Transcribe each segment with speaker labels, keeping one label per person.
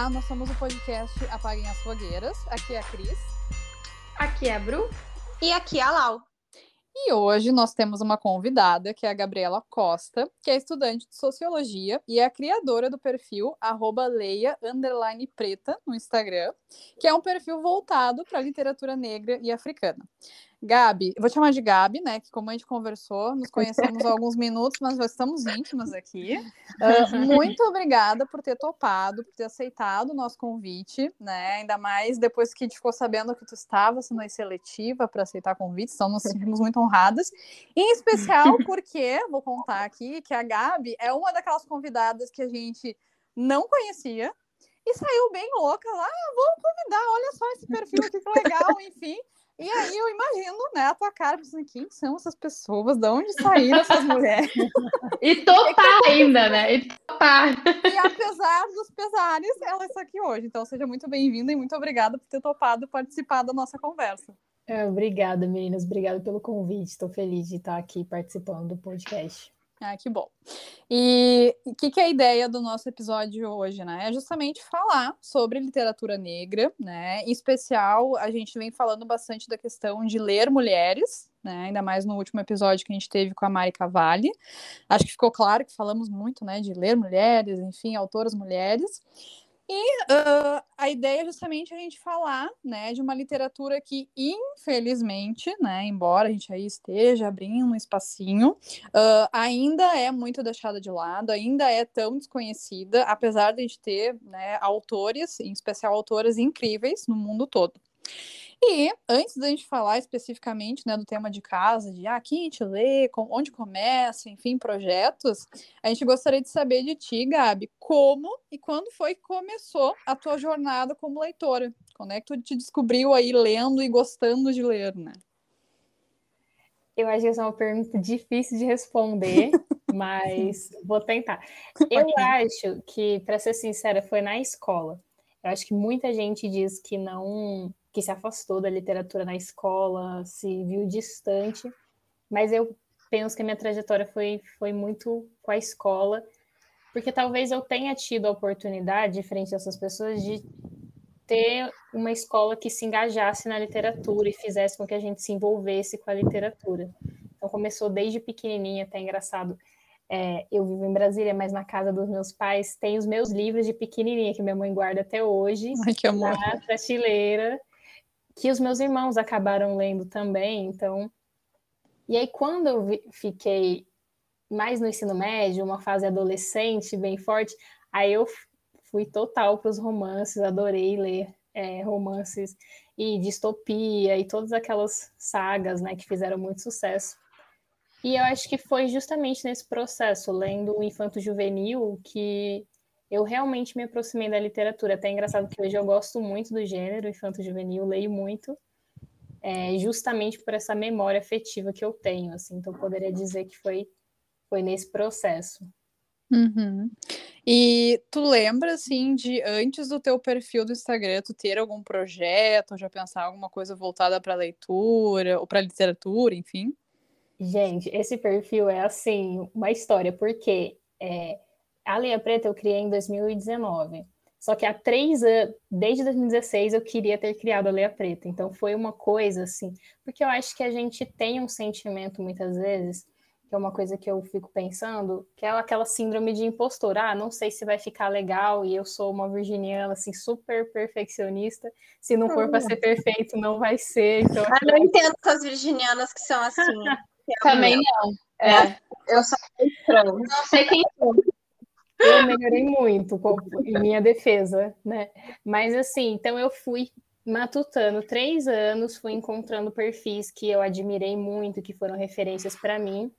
Speaker 1: Olá, nós somos o podcast Apaguem as Fogueiras. Aqui é a Cris.
Speaker 2: Aqui é a Bru.
Speaker 3: E aqui é a Lau.
Speaker 1: E hoje nós temos uma convidada, que é a Gabriela Costa, que é estudante de Sociologia e é a criadora do perfil leia preta no Instagram, que é um perfil voltado para a literatura negra e africana. Gabi, eu vou te chamar de Gabi, né? Que como a gente conversou, nos conhecemos há alguns minutos, mas já estamos íntimas aqui. Uh, muito obrigada por ter topado, por ter aceitado o nosso convite, né? Ainda mais depois que a gente ficou sabendo que tu estava sendo seletiva para aceitar convites, então nos sentimos muito honradas. Em especial porque, vou contar aqui, que a Gabi é uma daquelas convidadas que a gente não conhecia, e saiu bem louca lá, ah, vamos convidar, olha só esse perfil aqui que legal, enfim. E aí eu imagino, né, a tua cara, pensando, quem são essas pessoas? De onde saíram essas mulheres?
Speaker 2: E topar ainda, né? E topar.
Speaker 1: E apesar dos pesares, ela está aqui hoje. Então seja muito bem-vinda e muito obrigada por ter topado participar da nossa conversa.
Speaker 4: É, obrigada, meninas. Obrigada pelo convite. Estou feliz de estar aqui participando do podcast.
Speaker 1: Ah, que bom. E o que, que, é a ideia do nosso episódio hoje, né? É justamente falar sobre literatura negra, né? Em especial, a gente vem falando bastante da questão de ler mulheres, né? Ainda mais no último episódio que a gente teve com a Mari Cavalli. Acho que ficou claro que falamos muito, né, de ler mulheres, enfim, autoras mulheres. E uh, a ideia é justamente a gente falar né, de uma literatura que, infelizmente, né, embora a gente aí esteja abrindo um espacinho, uh, ainda é muito deixada de lado, ainda é tão desconhecida, apesar de a gente ter né, autores, em especial autoras incríveis no mundo todo. E antes da gente falar especificamente né, do tema de casa, de ah, quem a gente lê, com, onde começa, enfim, projetos, a gente gostaria de saber de ti, Gabi, como e quando foi que começou a tua jornada como leitora? Quando é que tu te descobriu aí lendo e gostando de ler, né?
Speaker 4: Eu acho que essa é uma pergunta difícil de responder, mas vou tentar. Eu acho que, para ser sincera, foi na escola. Eu acho que muita gente diz que não que se afastou da literatura na escola, se viu distante, mas eu penso que a minha trajetória foi, foi muito com a escola, porque talvez eu tenha tido a oportunidade, frente a essas pessoas, de ter uma escola que se engajasse na literatura e fizesse com que a gente se envolvesse com a literatura. Então começou desde pequenininha, até engraçado. É, eu vivo em Brasília, mas na casa dos meus pais tem os meus livros de pequenininha que minha mãe guarda até hoje
Speaker 1: Ai, que amor.
Speaker 4: na prateleira que os meus irmãos acabaram lendo também, então. E aí, quando eu fiquei mais no ensino médio, uma fase adolescente bem forte, aí eu fui total para os romances, adorei ler é, romances e distopia e todas aquelas sagas né, que fizeram muito sucesso. E eu acho que foi justamente nesse processo, lendo o Infanto Juvenil, que eu realmente me aproximei da literatura. Até é engraçado que hoje eu gosto muito do gênero infanto-juvenil, leio muito, é, justamente por essa memória afetiva que eu tenho. Assim, então, eu poderia dizer que foi, foi nesse processo.
Speaker 1: Uhum. E tu lembra, assim, de antes do teu perfil do Instagram, tu ter algum projeto, já pensar alguma coisa voltada para leitura, ou para literatura, enfim?
Speaker 4: Gente, esse perfil é, assim, uma história, porque... É, a Leia Preta eu criei em 2019. Só que há três anos, desde 2016, eu queria ter criado a Leia Preta. Então foi uma coisa assim, porque eu acho que a gente tem um sentimento muitas vezes, que é uma coisa que eu fico pensando, que é aquela síndrome de impostor. Ah, não sei se vai ficar legal e eu sou uma virginiana assim super perfeccionista. Se não for para ser perfeito, não vai ser. Então,
Speaker 3: ah, não entendo essas virginianas que são assim.
Speaker 2: Também não. É, eu sou estranho. Não sei quem sou
Speaker 4: eu melhorei muito em minha defesa, né? Mas assim, então eu fui matutando três anos, fui encontrando perfis que eu admirei muito, que foram referências para mim.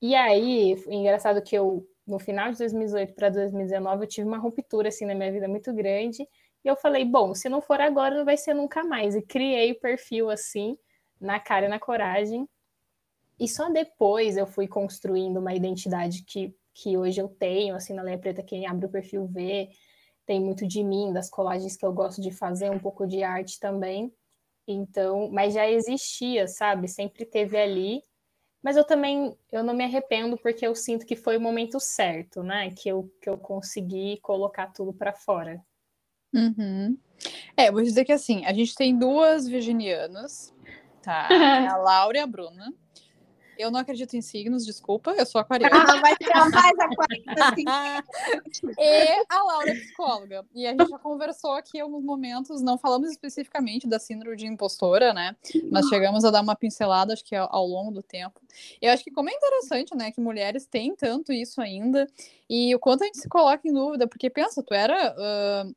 Speaker 4: E aí, engraçado que eu, no final de 2018 para 2019, eu tive uma ruptura assim na minha vida muito grande. E eu falei, bom, se não for agora, não vai ser nunca mais. E criei o perfil assim, na cara e na coragem. E só depois eu fui construindo uma identidade que que hoje eu tenho, assim, na Leia Preta, quem abre o perfil vê, tem muito de mim, das colagens que eu gosto de fazer, um pouco de arte também. Então, mas já existia, sabe? Sempre teve ali. Mas eu também, eu não me arrependo porque eu sinto que foi o momento certo, né? Que eu, que eu consegui colocar tudo para fora.
Speaker 1: Uhum. É, vou dizer que assim, a gente tem duas virginianas, tá? A Laura e a Bruna. Eu não acredito em signos, desculpa, eu sou aquariana.
Speaker 3: Ah, vai ser a mais aquariana, assim.
Speaker 1: e a Laura é psicóloga. E a gente já conversou aqui em alguns momentos, não falamos especificamente da síndrome de impostora, né? Mas chegamos a dar uma pincelada, acho que ao, ao longo do tempo. Eu acho que como é interessante, né, que mulheres têm tanto isso ainda, e o quanto a gente se coloca em dúvida, porque pensa, tu era. Uh,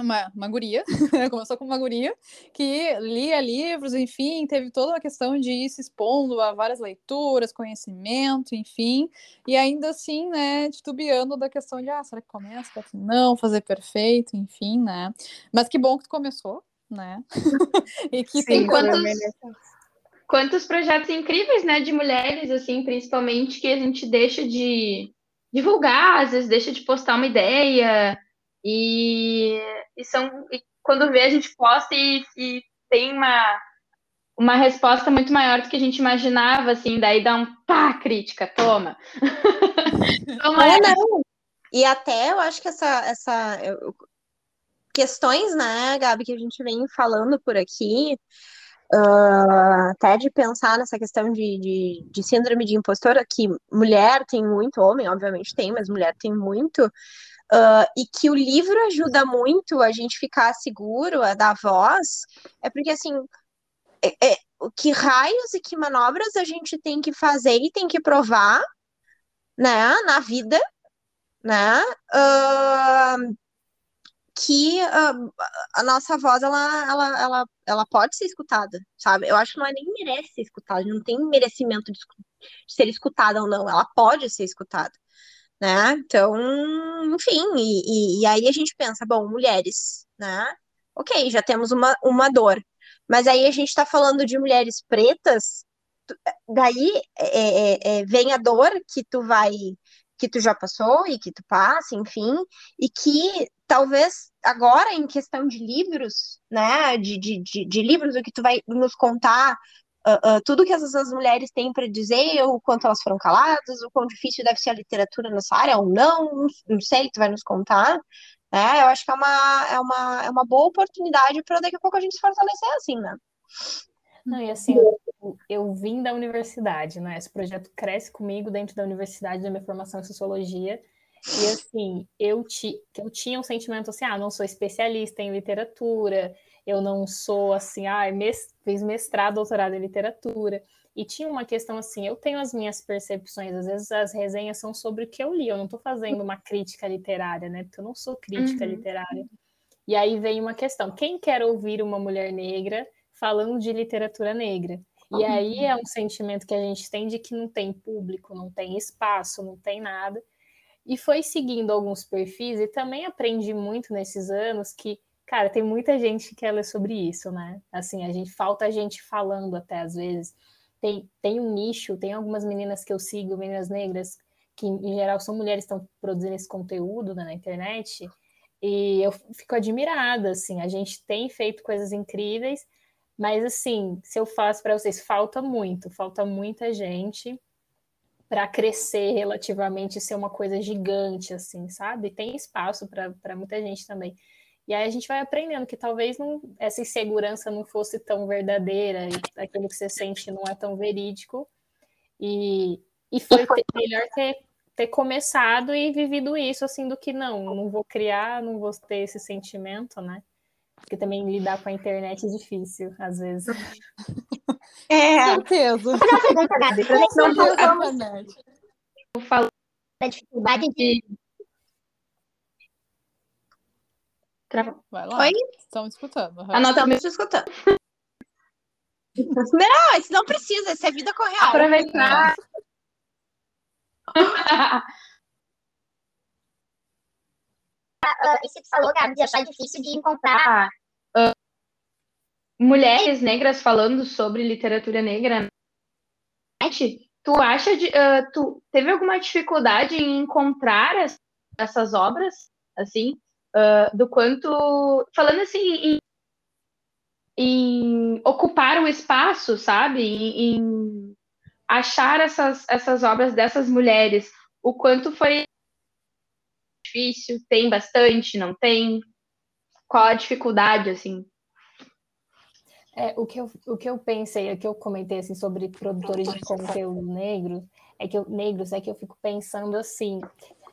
Speaker 1: uma, uma guria, começou com uma guria, que lia livros, enfim, teve toda a questão de ir se expondo a várias leituras, conhecimento, enfim, e ainda assim, né, titubeando da questão de, ah, será que começa? Será que não? Fazer perfeito, enfim, né, mas que bom que tu começou, né, e que
Speaker 2: Sim,
Speaker 1: tem
Speaker 2: quantos, quantos projetos incríveis, né, de mulheres, assim, principalmente, que a gente deixa de divulgar, às vezes deixa de postar uma ideia, e, e são e quando vê a gente posta e, e, tem uma uma resposta muito maior do que a gente imaginava, assim, daí dá um pá, crítica, toma.
Speaker 3: toma é, não. E até eu acho que essa, essa eu, questões, né, Gabi, que a gente vem falando por aqui, uh, até de pensar nessa questão de, de, de, síndrome de impostora, que mulher tem muito, homem, obviamente tem, mas mulher tem muito, Uh, e que o livro ajuda muito a gente ficar seguro, a dar voz, é porque assim, é, é, que raios e que manobras a gente tem que fazer e tem que provar, né, na vida, né, uh, que uh, a nossa voz ela, ela, ela, ela pode ser escutada, sabe? Eu acho que não é nem merece ser escutada, não tem merecimento de, de ser escutada ou não, ela pode ser escutada né? Então, enfim, e, e, aí a gente pensa, bom, mulheres, né? Ok, já temos uma, uma dor. Mas aí a gente está falando de mulheres pretas, daí é, é, é, vem a dor que tu vai, que tu já passou e que tu passa, enfim, e que talvez agora em questão de livros, né, de, de, de, de livros, o que tu vai nos contar uh, tudo que essas mulheres têm para dizer, o quanto elas foram caladas, o quão difícil deve ser a literatura nessa área ou não, não sei, tu vai nos contar. Né? Eu acho que é uma, é uma, é uma boa oportunidade para daqui a pouco a gente se fortalecer assim, né?
Speaker 4: Não, e assim, eu, eu, vim da universidade, né? Esse projeto cresce comigo dentro da universidade, da minha formação em sociologia. E assim, eu, ti, eu tinha um sentimento assim, ah, não sou especialista em literatura, eu não sou assim, ah, mes fiz mestrado, doutorado em literatura. E tinha uma questão assim, eu tenho as minhas percepções, às vezes as resenhas são sobre o que eu li, eu não estou fazendo uma crítica literária, né? Porque eu não sou crítica uhum. literária. E aí vem uma questão, quem quer ouvir uma mulher negra falando de literatura negra? E aí é um sentimento que a gente tem de que não tem público, não tem espaço, não tem nada. E foi seguindo alguns perfis e também aprendi muito nesses anos que Cara, tem muita gente que quer ler sobre isso, né? Assim, a gente falta gente falando até às vezes. Tem, tem um nicho, tem algumas meninas que eu sigo, meninas negras, que em geral são mulheres que estão produzindo esse conteúdo né, na internet, e eu fico admirada, assim, a gente tem feito coisas incríveis, mas assim, se eu faço para vocês, falta muito, falta muita gente para crescer relativamente, ser uma coisa gigante, assim, sabe? Tem espaço para muita gente também. E aí a gente vai aprendendo que talvez não, essa insegurança não fosse tão verdadeira, e aquilo que você sente não é tão verídico. E, e foi ter, melhor ter, ter começado e vivido isso, assim, do que não, não vou criar, não vou ter esse sentimento, né? Porque também lidar com a internet é difícil, às vezes.
Speaker 3: É.
Speaker 1: certeza.
Speaker 2: Eu falo da dificuldade
Speaker 1: Vai lá. Oi? Estamos escutando. Uhum.
Speaker 3: Anota mesmo escutando. Não, isso não precisa, isso é vida correal.
Speaker 2: Aproveitar.
Speaker 3: uh, isso que falou, Gabi, de achar difícil de encontrar
Speaker 2: uh, mulheres negras falando sobre literatura negra. Tu acha de. Uh, tu teve alguma dificuldade em encontrar essas obras? Assim? Uh, do quanto. Falando assim, em, em, ocupar o espaço, sabe? Em, em, achar essas, essas obras dessas mulheres, o quanto foi difícil, tem bastante, não tem? qual a dificuldade, assim?
Speaker 4: É, o, que eu, o que eu pensei, o que eu comentei assim, sobre produtores de conteúdo negros, é que eu, negros, é que eu fico pensando assim,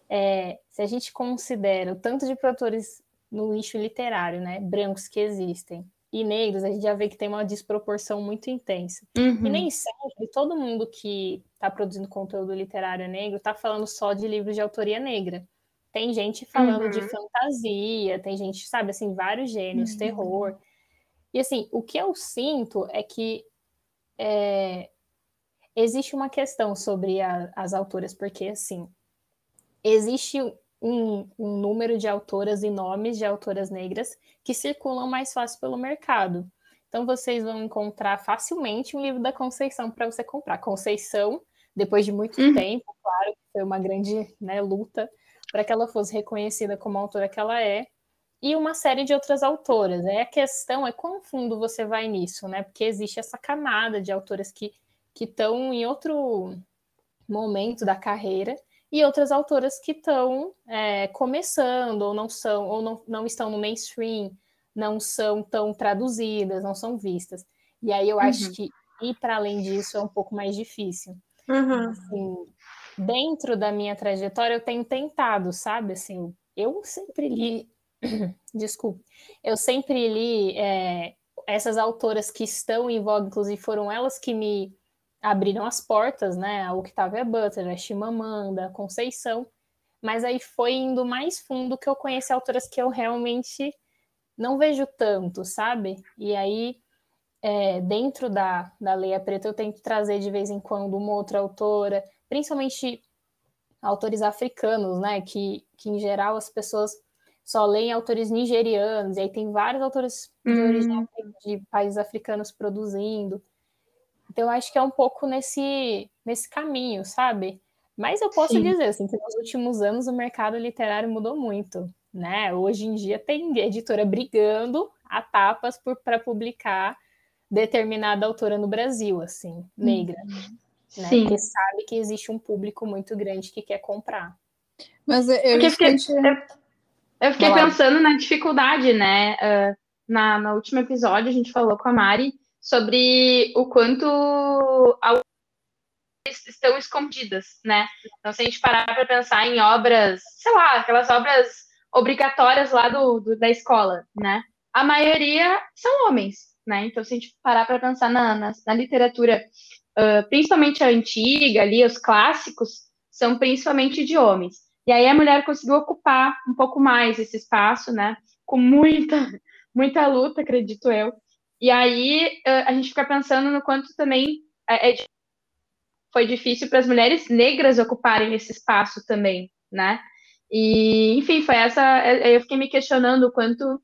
Speaker 4: é, se a gente considera o tanto de produtores no nicho literário, né, brancos que existem, e negros, a gente já vê que tem uma desproporção muito intensa. Uhum. E nem sempre todo mundo que está produzindo conteúdo literário negro está falando só de livros de autoria negra. Tem gente falando uhum. de fantasia, tem gente, sabe, assim, vários gêneros, uhum. terror. E assim, o que eu sinto é que é, existe uma questão sobre a, as autoras, porque assim, existe um, um, número de autoras e nomes de autoras negras que circulam mais fácil pelo mercado. Então vocês vão encontrar facilmente um livro da Conceição para você comprar. Conceição, depois de muito uhum. tempo, claro, foi uma grande né, luta para que ela fosse reconhecida como a autora que ela é e uma série de outras autoras. Né? A questão é quão fundo você vai nisso, né? Porque existe essa camada de autoras que estão em outro momento da carreira e outras autoras que estão é, começando ou não são ou não, não estão no mainstream, não são tão traduzidas, não são vistas. E aí eu uhum. acho que ir para além disso é um pouco mais difícil.
Speaker 3: Uhum.
Speaker 4: Assim, dentro da minha trajetória eu tenho tentado, sabe? Assim, eu sempre li desculpe, eu sempre li é, essas autoras que estão em voga, inclusive foram elas que me abriram as portas, né? A Octavia Butler, a Chimamanda, a Conceição, mas aí foi indo mais fundo que eu conheci autoras que eu realmente não vejo tanto, sabe? E aí, é, dentro da, da Leia Preta, eu tento trazer de vez em quando uma outra autora, principalmente autores africanos, né? Que, que em geral as pessoas só leem autores nigerianos, e aí tem vários autores de hum. origem de países africanos produzindo. Então, eu acho que é um pouco nesse, nesse caminho, sabe? Mas eu posso Sim. dizer assim, que nos últimos anos o mercado literário mudou muito. Né? Hoje em dia tem editora brigando a tapas para publicar determinada autora no Brasil, assim, negra. Uhum. Né? Sim. Porque sabe que existe um público muito grande que quer comprar.
Speaker 1: Mas eu, eu,
Speaker 2: fiquei, eu fiquei pensando na dificuldade, né? Uh, na, no último episódio, a gente falou com a Mari sobre o quanto estão escondidas, né? Então, se a gente parar para pensar em obras, sei lá, aquelas obras obrigatórias lá do, do, da escola, né? A maioria são homens, né? Então, se a gente parar para pensar na, na, na literatura, uh, principalmente a antiga, ali, os clássicos, são principalmente de homens. E aí a mulher conseguiu ocupar um pouco mais esse espaço, né? Com muita, muita luta, acredito eu. E aí a gente fica pensando no quanto também é, é foi difícil para as mulheres negras ocuparem esse espaço também, né? E, enfim, foi essa. Eu fiquei me questionando o quanto,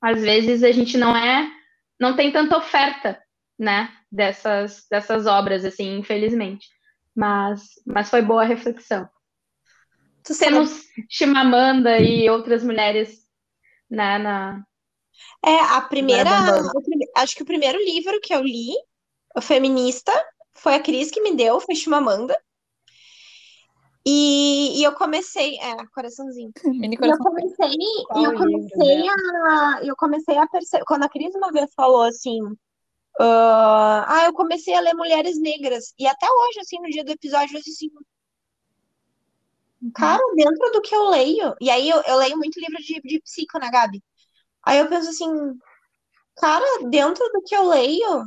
Speaker 2: às vezes, a gente não é. não tem tanta oferta, né? Dessas, dessas obras, assim, infelizmente. Mas, mas foi boa a reflexão. Temos Chimamanda e outras mulheres né, na.
Speaker 3: É, a primeira. Acho que o primeiro livro que eu li, o feminista, foi a Cris que me deu, foi Chimamanda. E, e eu comecei. É, coraçãozinho. Mini coração. E eu comecei, e eu comecei livro, a. Eu comecei a perceber. Quando a Cris uma vez falou assim. Uh, ah, eu comecei a ler Mulheres Negras. E até hoje, assim, no dia do episódio, eu disse assim, Cara, dentro do que eu leio, e aí eu, eu leio muito livro de, de psico, né, Gabi? Aí eu penso assim, cara, dentro do que eu leio,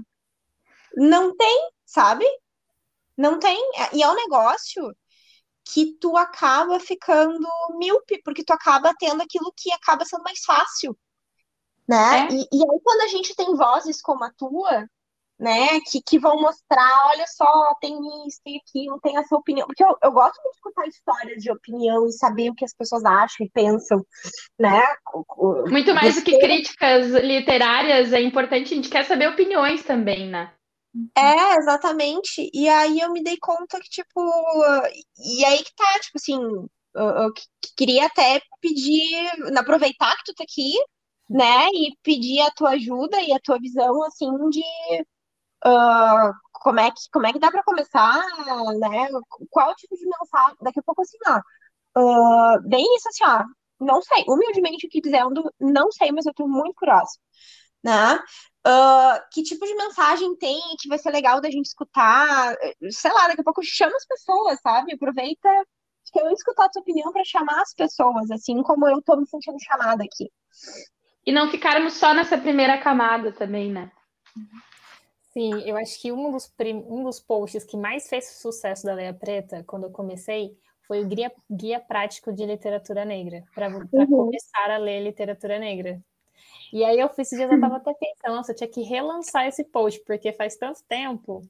Speaker 3: não tem, sabe? Não tem. E é um negócio que tu acaba ficando míope, porque tu acaba tendo aquilo que acaba sendo mais fácil, né? É. E, e aí, quando a gente tem vozes como a tua, né? Que, que vão mostrar, olha só, tem isso, tem aquilo, tem essa opinião. Porque eu, eu gosto muito de escutar histórias de opinião e saber o que as pessoas acham e pensam, né?
Speaker 2: Muito mais do que críticas literárias, é importante, a gente quer saber opiniões também, né?
Speaker 3: É, exatamente. E aí eu me dei conta que, tipo, e aí que tá, tipo assim, eu, eu queria até pedir, aproveitar que tu tá aqui, né, e pedir a tua ajuda e a tua visão, assim, de Uh, como, é que, como é que dá para começar, né? Qual tipo de mensagem? Daqui a pouco, assim, ó. Uh, bem isso, assim, ó. não sei, humildemente aqui dizendo, não sei, mas eu tô muito curiosa, né? Uh, que tipo de mensagem tem que vai ser legal da gente escutar? Sei lá, daqui a pouco chama as pessoas, sabe? Aproveita que eu escutar a tua opinião para chamar as pessoas, assim como eu tô me sentindo chamada aqui.
Speaker 2: E não ficarmos só nessa primeira camada também, né?
Speaker 4: Sim, eu acho que um dos, prim... um dos posts que mais fez sucesso da Leia Preta, quando eu comecei, foi o Guia, Guia Prático de Literatura Negra, para uhum. começar a ler literatura negra. E aí eu fiz esses dias, eu tava até pensando, nossa, eu tinha que relançar esse post, porque faz tanto tempo.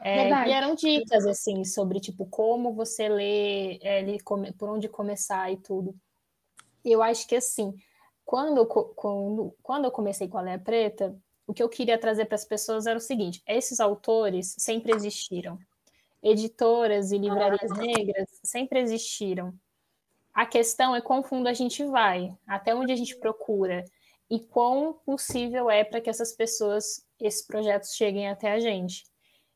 Speaker 4: É, e eram dicas, assim, sobre, tipo, como você lê, é, por onde começar e tudo. Eu acho que, assim, quando, quando, quando eu comecei com a Leia Preta, o que eu queria trazer para as pessoas era o seguinte: esses autores sempre existiram. Editoras e livrarias negras sempre existiram. A questão é quão fundo a gente vai, até onde a gente procura e quão possível é para que essas pessoas, esses projetos cheguem até a gente.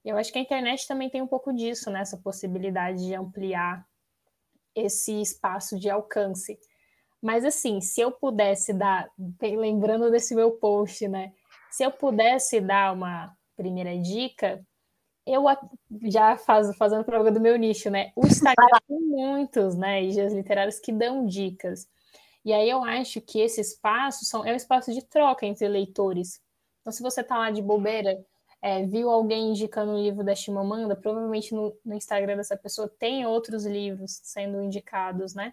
Speaker 4: Eu acho que a internet também tem um pouco disso, né? Essa possibilidade de ampliar esse espaço de alcance. Mas assim, se eu pudesse dar, lembrando desse meu post, né? Se eu pudesse dar uma primeira dica, eu já faz, fazendo prova do meu nicho, né? O Instagram tem muitos, né? Guias literários que dão dicas. E aí eu acho que esse espaço são, é um espaço de troca entre leitores. Então, se você tá lá de bobeira, é, viu alguém indicando um livro da Chimamanda, provavelmente no, no Instagram dessa pessoa tem outros livros sendo indicados, né?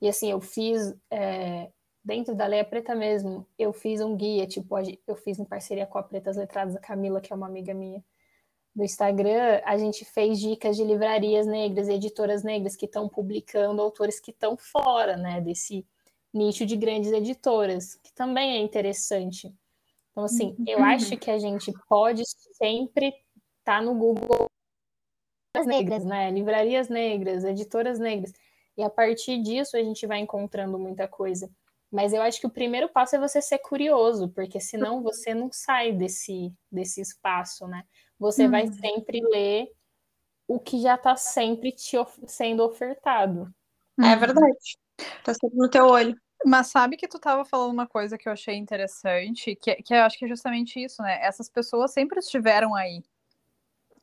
Speaker 4: E assim, eu fiz é, dentro da Leia Preta mesmo, eu fiz um guia, tipo, eu fiz em parceria com a Pretas Letradas, a Camila, que é uma amiga minha do Instagram, a gente fez dicas de livrarias negras, editoras negras que estão publicando autores que estão fora, né, desse nicho de grandes editoras, que também é interessante. Então, assim, eu uhum. acho que a gente pode sempre estar tá no Google negras, né, livrarias negras, editoras negras, e a partir disso a gente vai encontrando muita coisa. Mas eu acho que o primeiro passo é você ser curioso, porque senão você não sai desse, desse espaço, né? Você vai uhum. sempre ler o que já está sempre te of sendo ofertado.
Speaker 3: É verdade. Tá sempre no teu olho.
Speaker 1: Mas sabe que tu estava falando uma coisa que eu achei interessante, que, que eu acho que é justamente isso, né? Essas pessoas sempre estiveram aí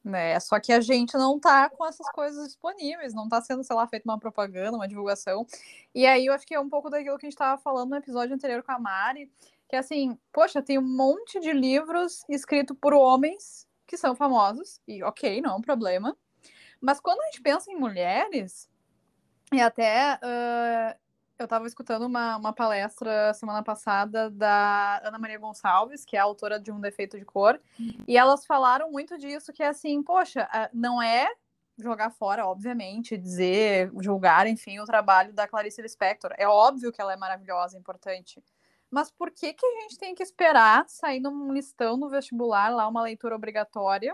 Speaker 1: né? Só que a gente não tá com essas coisas disponíveis, não tá sendo, sei lá, feita uma propaganda, uma divulgação. E aí eu acho que é um pouco daquilo que a gente tava falando no episódio anterior com a Mari, que assim, poxa, tem um monte de livros escritos por homens que são famosos, e ok, não é um problema. Mas quando a gente pensa em mulheres, e até uh, eu estava escutando uma, uma palestra semana passada da Ana Maria Gonçalves, que é autora de Um Defeito de Cor, uhum. e elas falaram muito disso, que é assim, poxa, não é jogar fora, obviamente, dizer, julgar, enfim, o trabalho da Clarice Lispector. É óbvio que ela é maravilhosa, importante. Mas por que, que a gente tem que esperar sair num listão no vestibular, lá uma leitura obrigatória,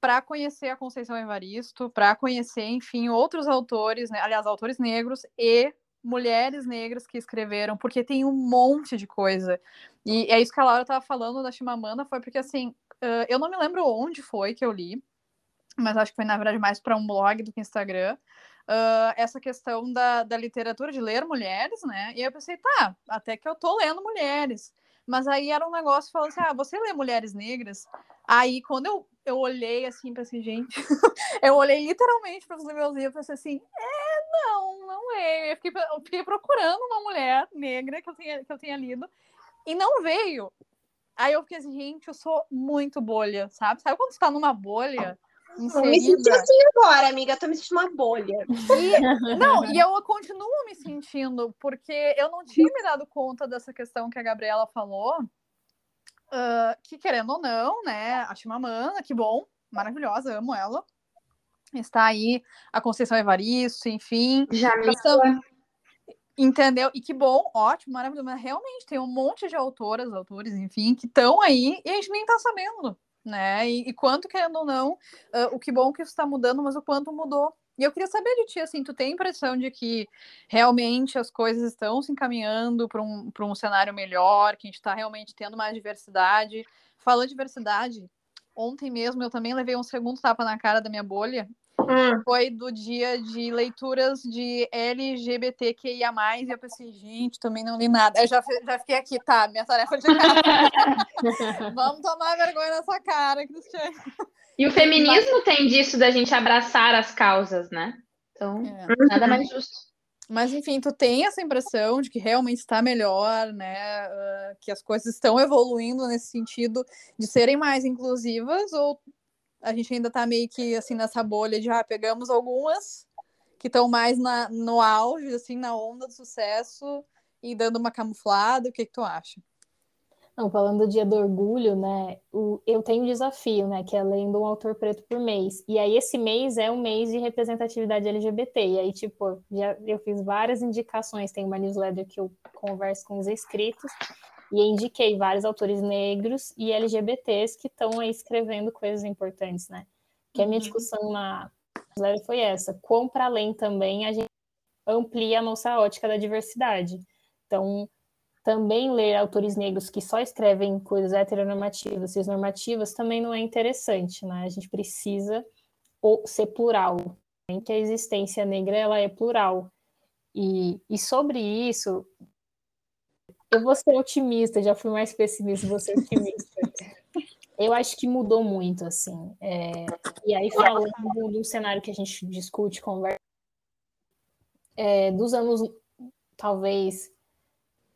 Speaker 1: para conhecer a Conceição Evaristo, para conhecer, enfim, outros autores, né? aliás, autores negros e mulheres negras que escreveram, porque tem um monte de coisa. E é isso que a Laura estava falando da Chimamanda, foi porque, assim, uh, eu não me lembro onde foi que eu li, mas acho que foi, na verdade, mais para um blog do que Instagram, uh, essa questão da, da literatura, de ler mulheres, né? E eu pensei, tá, até que eu tô lendo mulheres. Mas aí era um negócio falando assim, ah, você lê mulheres negras? Aí, quando eu, eu olhei, assim, pensei, gente... eu olhei literalmente para os meus livros e pensei assim, é, não, não é. Eu fiquei, eu fiquei procurando uma mulher negra que eu, tinha, que eu tinha lido e não veio. Aí eu fiquei assim, gente, eu sou muito bolha, sabe? Sabe quando você tá numa bolha?
Speaker 3: Inserida? Me senti assim agora, amiga. Eu tô me sentindo uma bolha.
Speaker 1: E, não, e eu continuo me sentindo, porque eu não tinha me dado conta dessa questão que a Gabriela falou. Uh, que querendo ou não, né? A Chimamanda, que bom, maravilhosa, amo ela. Está aí a Conceição Evaristo, enfim.
Speaker 2: Já me
Speaker 1: Entendeu? E que bom, ótimo, maravilhoso. Mas realmente tem um monte de autoras, autores, enfim, que estão aí e a gente nem está sabendo, né? E, e, quanto, querendo ou não, uh, o que bom que isso está mudando, mas o quanto mudou. E eu queria saber de ti, assim, tu tem a impressão de que realmente as coisas estão se encaminhando para um, um cenário melhor, que a gente está realmente tendo mais diversidade? Falando de diversidade, ontem mesmo eu também levei um segundo tapa na cara da minha bolha, hum. foi do dia de leituras de LGBTQIA+, e eu pensei, gente, também não li nada. Eu já, já fiquei aqui, tá, minha tarefa de casa. Vamos tomar vergonha nessa cara, Cristiane.
Speaker 2: E o feminismo Mas... tem disso da gente abraçar as causas, né? Então, é. nada mais justo.
Speaker 1: Mas, enfim, tu tem essa impressão de que realmente está melhor, né? Uh, que as coisas estão evoluindo nesse sentido de serem mais inclusivas, ou a gente ainda está meio que assim nessa bolha de ah, pegamos algumas que estão mais na, no auge, assim, na onda do sucesso e dando uma camuflada. O que, que tu acha?
Speaker 4: Não, falando do dia do orgulho, né? O, eu tenho um desafio, né? Que é lendo um autor preto por mês. E aí, esse mês é um mês de representatividade LGBT. E aí, tipo, já, eu fiz várias indicações. Tem uma newsletter que eu converso com os inscritos. E indiquei vários autores negros e LGBTs que estão aí escrevendo coisas importantes, né? Que a minha uhum. discussão na newsletter foi essa. Quão para além também a gente amplia a nossa ótica da diversidade. Então, também ler autores negros que só escrevem coisas heteronormativas, cisnormativas, também não é interessante, né? A gente precisa ser plural, né? que a existência negra ela é plural. E, e sobre isso, eu vou ser otimista, já fui mais pessimista, vou ser otimista. eu acho que mudou muito, assim. É, e aí, falando do cenário que a gente discute, conversa, é, dos anos, talvez,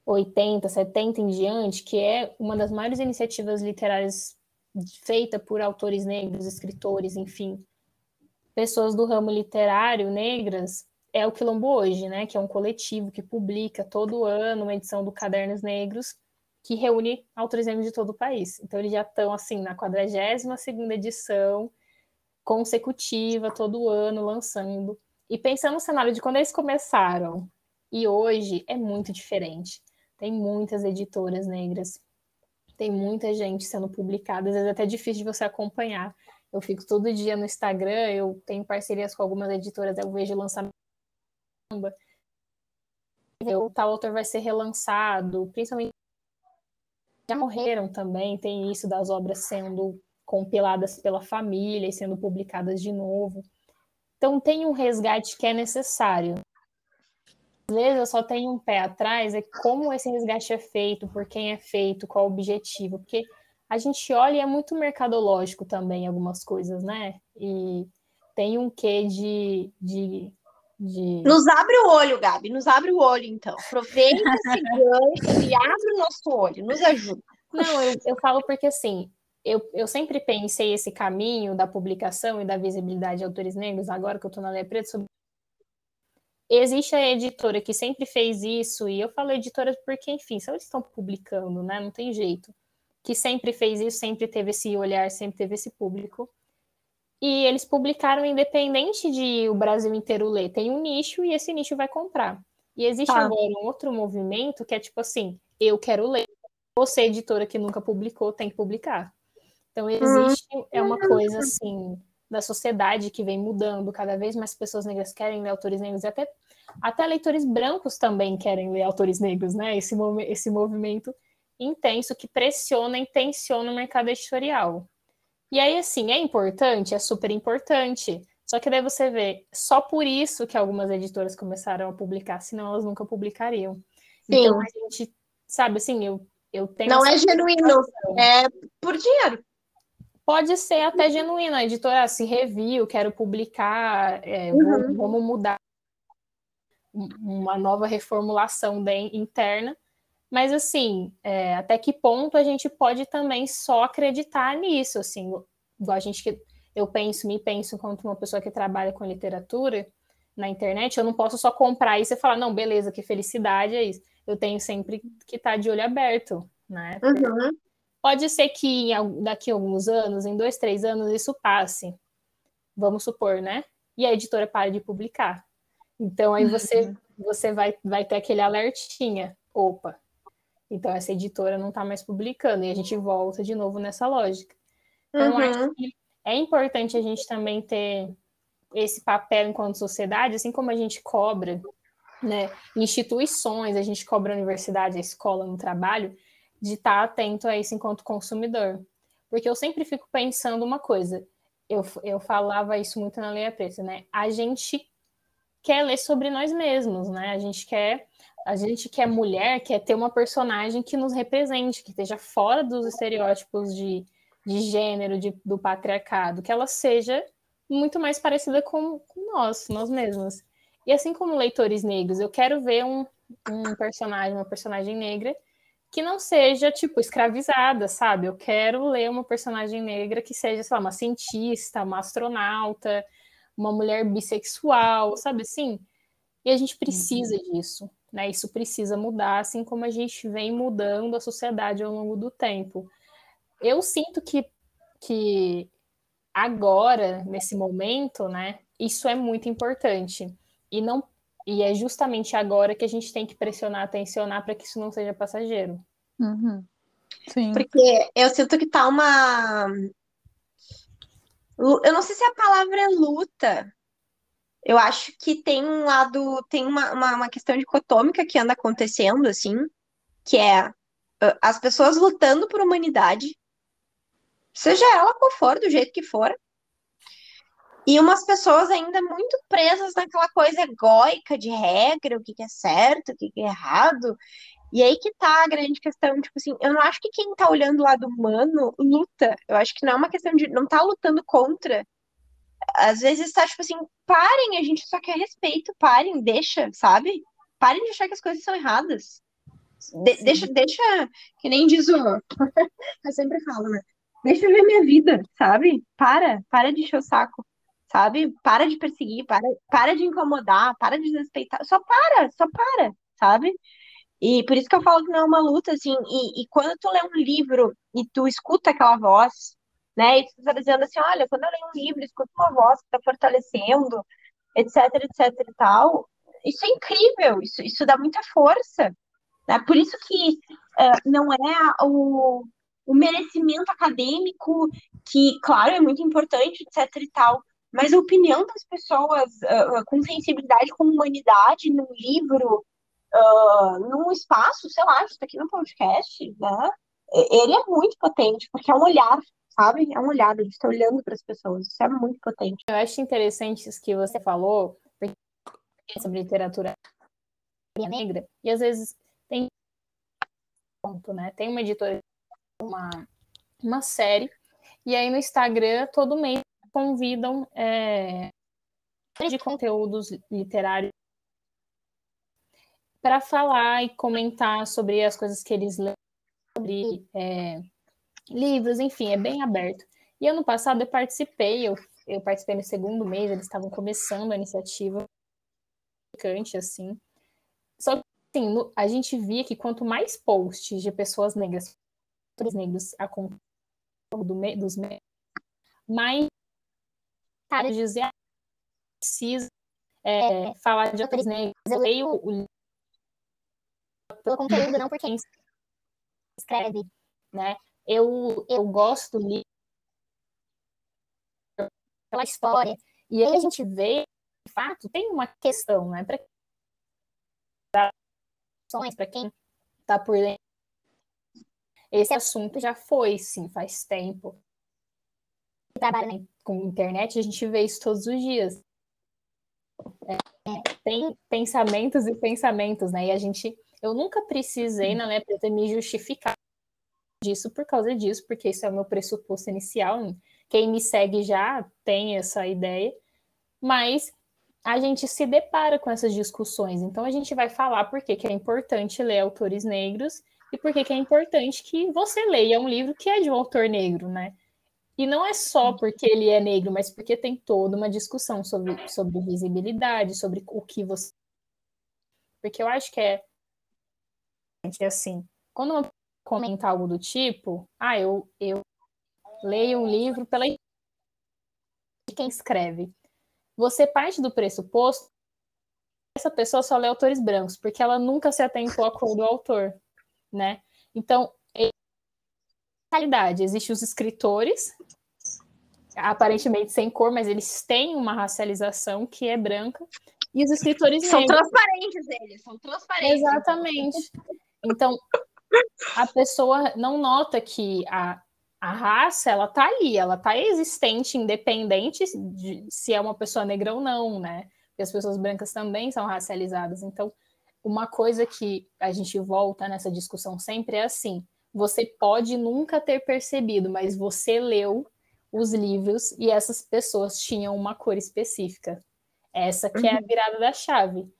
Speaker 4: 80, 70 em diante, que é uma das maiores iniciativas literárias feita por autores negros, escritores, enfim, pessoas do ramo literário negras, é o Quilombo Hoje, né, que é um coletivo que publica todo ano uma edição do Cadernos Negros, que reúne autores negros de todo o país. Então eles já estão assim na 42ª edição consecutiva todo ano lançando. E pensando no cenário de quando eles começaram e hoje é muito diferente. Tem muitas editoras negras, tem muita gente sendo publicada, às vezes é até difícil de você acompanhar. Eu fico todo dia no Instagram, eu tenho parcerias com algumas editoras, eu vejo lançamento. O tal autor vai ser relançado, principalmente já morreram também, tem isso das obras sendo compiladas pela família e sendo publicadas de novo. Então tem um resgate que é necessário vezes eu só tenho um pé atrás é como esse resgate é feito, por quem é feito, qual o objetivo, porque a gente olha e é muito mercadológico também algumas coisas, né? E tem um quê de, de, de...
Speaker 3: Nos abre o olho, Gabi, nos abre o olho, então. Aproveita esse gancho e abre o nosso olho, nos ajuda.
Speaker 4: Não, eu, eu falo porque assim, eu, eu sempre pensei esse caminho da publicação e da visibilidade de autores negros, agora que eu estou na Lei Preta, sobre existe a editora que sempre fez isso, e eu falo editora porque, enfim, se eles estão publicando, né? Não tem jeito. Que sempre fez isso, sempre teve esse olhar, sempre teve esse público. E eles publicaram independente de o Brasil inteiro ler. Tem um nicho e esse nicho vai comprar. E existe tá. agora um outro movimento que é tipo assim: eu quero ler. Você, editora que nunca publicou, tem que publicar. Então, existe, é uma coisa assim, da sociedade que vem mudando, cada vez mais pessoas negras querem ler autores negros, e até, até leitores brancos também querem ler autores negros, né? Esse, esse movimento intenso que pressiona e tensiona o mercado editorial. E aí, assim, é importante, é super importante. Só que daí você vê, só por isso que algumas editoras começaram a publicar, senão elas nunca publicariam. Sim. Então a gente, sabe assim, eu, eu tenho.
Speaker 3: Não é genuíno, é por dinheiro
Speaker 4: pode ser até genuíno. A editora se reviu, quero publicar, é, uhum. vamos mudar uma nova reformulação interna. Mas assim, é, até que ponto a gente pode também só acreditar nisso? Assim, igual a gente que eu penso, me penso enquanto uma pessoa que trabalha com literatura na internet, eu não posso só comprar isso e falar, não, beleza, que felicidade é isso. Eu tenho sempre que estar de olho aberto, né? Uhum. Pode ser que daqui a alguns anos, em dois, três anos, isso passe. Vamos supor, né? E a editora para de publicar. Então aí você, uhum. você vai, vai ter aquele alertinha. Opa, então essa editora não está mais publicando. E a gente volta de novo nessa lógica. Então, uhum. acho que é importante a gente também ter esse papel enquanto sociedade, assim como a gente cobra né, instituições, a gente cobra a universidade, a escola, no trabalho, de estar atento a isso enquanto consumidor. Porque eu sempre fico pensando uma coisa: eu, eu falava isso muito na Leia Preta, né? A gente quer ler sobre nós mesmos, né? A gente quer a gente que é mulher quer ter uma personagem que nos represente, que esteja fora dos estereótipos de, de gênero, de, do patriarcado, que ela seja muito mais parecida com, com nós, nós mesmos. E assim como leitores negros, eu quero ver um, um personagem, uma personagem negra que não seja, tipo, escravizada, sabe? Eu quero ler uma personagem negra que seja, sei lá, uma cientista, uma astronauta, uma mulher bissexual, sabe assim? E a gente precisa uhum. disso. Né? Isso precisa mudar, assim como a gente vem mudando a sociedade ao longo do tempo. Eu sinto que, que agora, nesse momento, né, isso é muito importante. E não e é justamente agora que a gente tem que pressionar, tensionar para que isso não seja passageiro.
Speaker 1: Uhum. Sim.
Speaker 3: Porque eu sinto que tá uma. Eu não sei se a palavra é luta, eu acho que tem um lado, tem uma, uma, uma questão dicotômica que anda acontecendo, assim, que é uh, as pessoas lutando por humanidade, seja ela qual for, do jeito que for, e umas pessoas ainda muito presas naquela coisa egóica de regra, o que, que é certo, o que, que é errado. E aí que tá a grande questão, tipo assim, eu não acho que quem tá olhando o lado humano luta. Eu acho que não é uma questão de não tá lutando contra, às vezes está tipo assim, parem, a gente só quer respeito, parem, deixa, sabe? Parem de achar que as coisas são erradas. De deixa, deixa, que nem diz o. eu sempre falo, né? Deixa eu ver minha vida, sabe? Para, para de encher o saco, sabe? Para de perseguir, para, para de incomodar, para de desrespeitar. Só para, só para, sabe? E por isso que eu falo que não é uma luta, assim. E, e quando tu lê um livro e tu escuta aquela voz, né? E tu está dizendo assim, olha, quando eu leio um livro, escuto uma voz que está fortalecendo, etc, etc e tal, isso é incrível, isso, isso dá muita força, né? Por isso que uh, não é o, o merecimento acadêmico, que, claro, é muito importante, etc e tal, mas a opinião das pessoas uh, com sensibilidade, com humanidade, num livro, uh, num espaço, sei lá, isso aqui no podcast, né? Ele é muito potente, porque é um olhar sabe? É um olhar, a gente está olhando para as pessoas. Isso é muito potente.
Speaker 4: Eu acho interessante isso que você falou sobre literatura negra, e às vezes tem ponto, né? Tem uma editora, uma, uma série, e aí no Instagram todo mês convidam é, de conteúdos literários para falar e comentar sobre as coisas que eles leem, sobre é, livros, enfim, é bem aberto. E ano passado eu participei, eu, eu participei no segundo mês, eles estavam começando a iniciativa, assim. Só que, assim, a gente via que quanto mais posts de pessoas negras, negros a do, dos mais cara dizer ah, precisa é, falar de outros negros. Eu leio o pelo conteúdo, não por quem escreve, né? eu, eu gosto do livro pela história. E aí a gente vê, de fato, tem uma questão, né? Para para quem está por dentro. Esse assunto já foi, sim, faz tempo. Trabalha com internet, a gente vê isso todos os dias. É, tem pensamentos e pensamentos, né? E a gente, eu nunca precisei na minha preta me justificar disso por causa disso, porque isso é o meu pressuposto inicial. Quem me segue já tem essa ideia, mas a gente se depara com essas discussões. Então a gente vai falar por que, que é importante ler autores negros e por que, que é importante que você leia um livro que é de um autor negro, né? E não é só porque ele é negro, mas porque tem toda uma discussão sobre, sobre visibilidade, sobre o que você. Porque eu acho que é, é assim, quando uma comentar algo do tipo, ah, eu, eu leio um livro pela de quem escreve. Você parte do pressuposto essa pessoa só lê autores brancos, porque ela nunca se atentou à cor do autor, né? Então, realidade, existem os escritores, aparentemente sem cor, mas eles têm uma racialização que é branca, e os escritores
Speaker 3: são negros. transparentes eles, são transparentes.
Speaker 4: Exatamente. Então, a pessoa não nota que a, A raça, ela tá ali, ela tá existente, independente de se é uma pessoa negra ou não, né? Porque as pessoas brancas também são racializadas. Então, uma coisa que a gente volta nessa discussão sempre é assim: você pode nunca ter percebido, mas você leu os livros e essas pessoas tinham uma cor específica. Essa que é a uhum. virada da chave.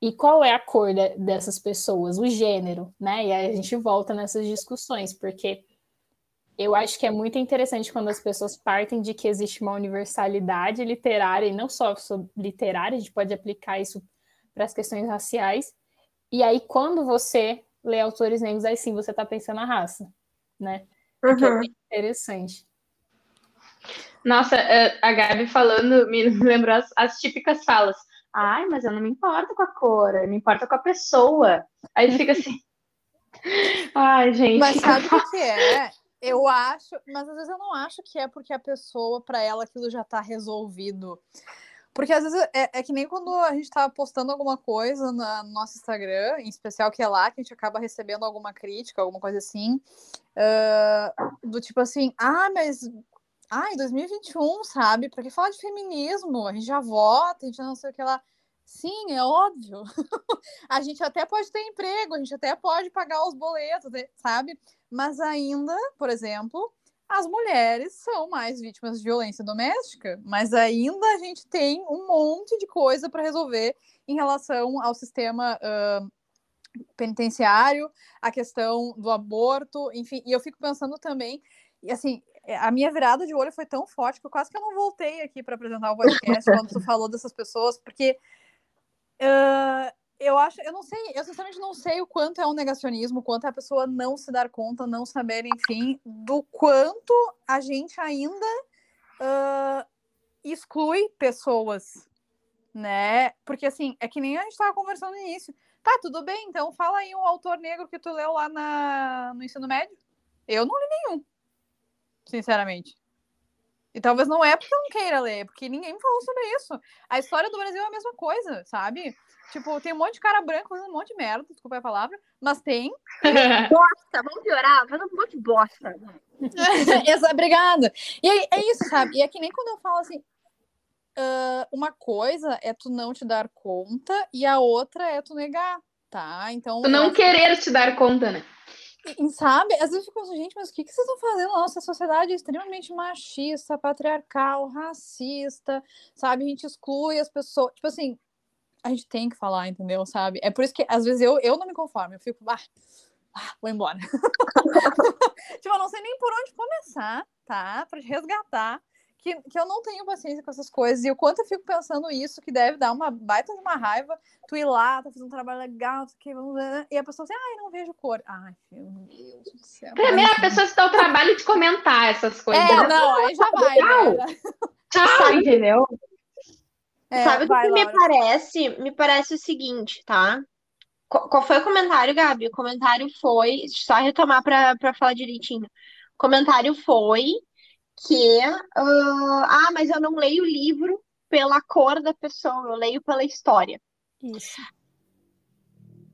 Speaker 4: E qual é a cor de, dessas pessoas? O gênero, né? E aí a gente volta nessas discussões, porque eu acho que é muito interessante quando as pessoas partem de que existe uma universalidade literária, e não só literária, a gente pode aplicar isso para as questões raciais. E aí, quando você lê autores negros, aí sim você está pensando na raça, né? Uhum. Que é muito interessante.
Speaker 2: Nossa, é, a Gabi falando me lembrou as, as, típicas falas. Ai, mas eu não me importo com a cor, eu me importo com a pessoa. Aí fica assim. Ai, gente.
Speaker 1: Mas sabe o que é? Eu acho, mas às vezes eu não acho que é porque a pessoa, para ela, aquilo já tá resolvido. Porque às vezes é, é, que nem quando a gente tá postando alguma coisa na, no nosso Instagram, em especial que é lá que a gente acaba recebendo alguma crítica, alguma coisa assim, uh, do tipo assim, ah, mas ai, 2021, sabe? Pra que falar de feminismo? A gente já vota, a gente não sei o que lá. Sim, é óbvio. a gente até pode ter emprego, a gente até pode pagar os boletos, sabe? Mas ainda, por exemplo, as mulheres são mais vítimas de violência doméstica, mas ainda a gente tem um monte de coisa para resolver em relação ao sistema uh, penitenciário, a questão do aborto, enfim. E eu fico pensando também, assim, a minha virada de olho foi tão forte que eu quase que eu não voltei aqui para apresentar o podcast quando tu falou dessas pessoas, porque uh, eu acho, eu não sei, eu sinceramente não sei o quanto é um negacionismo, o quanto é a pessoa não se dar conta, não saber, enfim, do quanto a gente ainda uh, exclui pessoas, né? Porque assim, é que nem a gente estava conversando no início. Tá, tudo bem, então fala aí um autor negro que tu leu lá na, no ensino médio. Eu não li nenhum sinceramente. E talvez não é porque eu não queira ler, porque ninguém me falou sobre isso. A história do Brasil é a mesma coisa, sabe? Tipo, tem um monte de cara branco fazendo um monte de merda, desculpa a palavra, mas tem.
Speaker 3: bosta, vamos piorar, fazendo um monte de bosta.
Speaker 1: Essa, obrigada. E é, é isso, sabe? E é que nem quando eu falo assim, uh, uma coisa é tu não te dar conta e a outra é tu negar, tá? Então.
Speaker 2: Tu não querer te dar conta, né?
Speaker 1: Sabe, às vezes eu fico assim, gente, mas o que, que vocês estão fazendo? A nossa sociedade é extremamente machista, patriarcal, racista, sabe? A gente exclui as pessoas. Tipo assim, a gente tem que falar, entendeu? Sabe? É por isso que às vezes eu, eu não me conformo, eu fico, ah, ah vou embora. tipo, eu não sei nem por onde começar, tá? Pra resgatar que, que eu não tenho paciência com essas coisas. E o quanto eu fico pensando isso, que deve dar uma baita de uma raiva, tu ir lá, tá fazendo um trabalho legal, que, e a pessoa assim, ai, não vejo cor. Ai, meu Deus do céu.
Speaker 2: Primeiro a pessoa se dá o trabalho de comentar essas coisas.
Speaker 1: É, não, aí já vai. Né?
Speaker 2: Tchau, entendeu?
Speaker 3: É, Sabe o que Laura. me parece? Me parece o seguinte, tá? Qual foi o comentário, Gabi? O comentário foi, só retomar para falar direitinho. O comentário foi que uh, ah, mas eu não leio o livro pela cor da pessoa, eu leio pela história.
Speaker 1: Isso.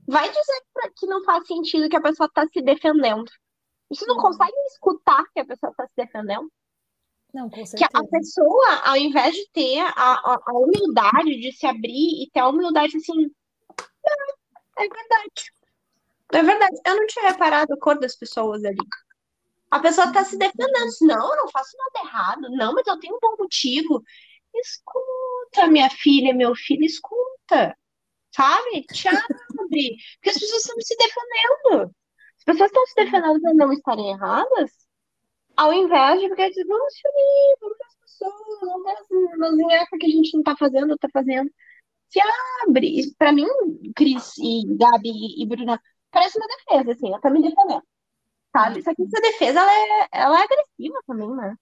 Speaker 3: Vai dizer que não faz sentido que a pessoa está se defendendo. Você não consegue escutar que a pessoa está se defendendo?
Speaker 1: Não, com certeza.
Speaker 3: Que a pessoa, ao invés de ter a, a, a humildade de se abrir e ter a humildade assim, é verdade. É verdade. Eu não tinha reparado a cor das pessoas ali. A pessoa está se defendendo. Não, eu não faço nada errado. Não, mas eu tenho um bom motivo. Escuta, minha filha, meu filho, escuta. Sabe? Te abre. Porque as pessoas estão se defendendo. As pessoas estão se defendendo para não estarem erradas, ao invés de ficar dizendo, vamos se unir, vamos as pessoas, vamos as que a gente não está fazendo, está fazendo. Se abre. Para mim, Cris e Gabi e Bruna, parece uma defesa, assim, ela tá me defendendo sabe? Só que essa defesa, ela é, ela é agressiva também, né?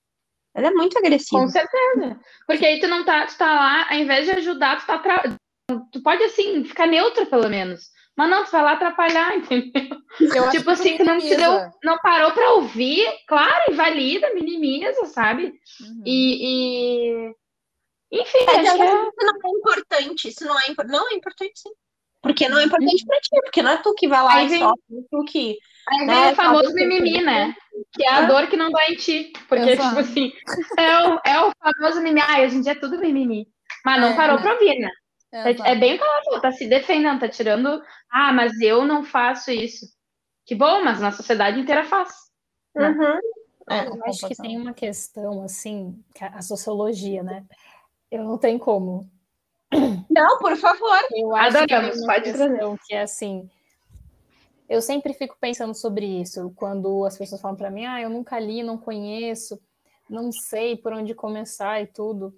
Speaker 3: Ela é muito agressiva.
Speaker 2: Com certeza. Porque aí tu não tá, tu tá lá, ao invés de ajudar, tu tá. Tra... Tu pode, assim, ficar neutra, pelo menos. Mas não, tu vai lá atrapalhar, entendeu? Eu tipo assim, tu não, te deu, não parou pra ouvir, claro, invalida, minimiza, sabe? Uhum. E, e, Enfim,
Speaker 3: é, acho que é... isso não é importante. Isso não é importante. Não, é importante sim. Porque não é importante pra ti, porque não é tu que vai lá
Speaker 2: Aí
Speaker 3: e
Speaker 2: vem-
Speaker 3: sofre, é tu que.
Speaker 2: Aí
Speaker 3: né,
Speaker 2: vem o famoso mimimi, né? Que é a dor que não dói em ti. Porque,
Speaker 1: Exato.
Speaker 2: tipo assim, é o, é o famoso mimimi. Ai, hoje em dia é tudo mimimi. Mas não
Speaker 1: É,
Speaker 2: parou
Speaker 1: né?
Speaker 2: pra ouvir, né?
Speaker 1: Exato.
Speaker 2: É bem o que ela falou, tá se defendendo, tá tirando. Ah, mas eu não faço isso. Que bom, mas na sociedade inteira faz. Né?
Speaker 3: Uhum. É.
Speaker 4: Eu acho que tem uma questão, assim, que a a sociologia, né? Eu não tenho como.
Speaker 3: Não, por favor.
Speaker 4: Eu acho que
Speaker 2: Adoramos,
Speaker 4: uma
Speaker 2: pode trazer.
Speaker 4: que é assim. Eu sempre fico pensando sobre isso quando as pessoas falam para mim, ah, eu nunca li, não conheço, não sei por onde começar e tudo.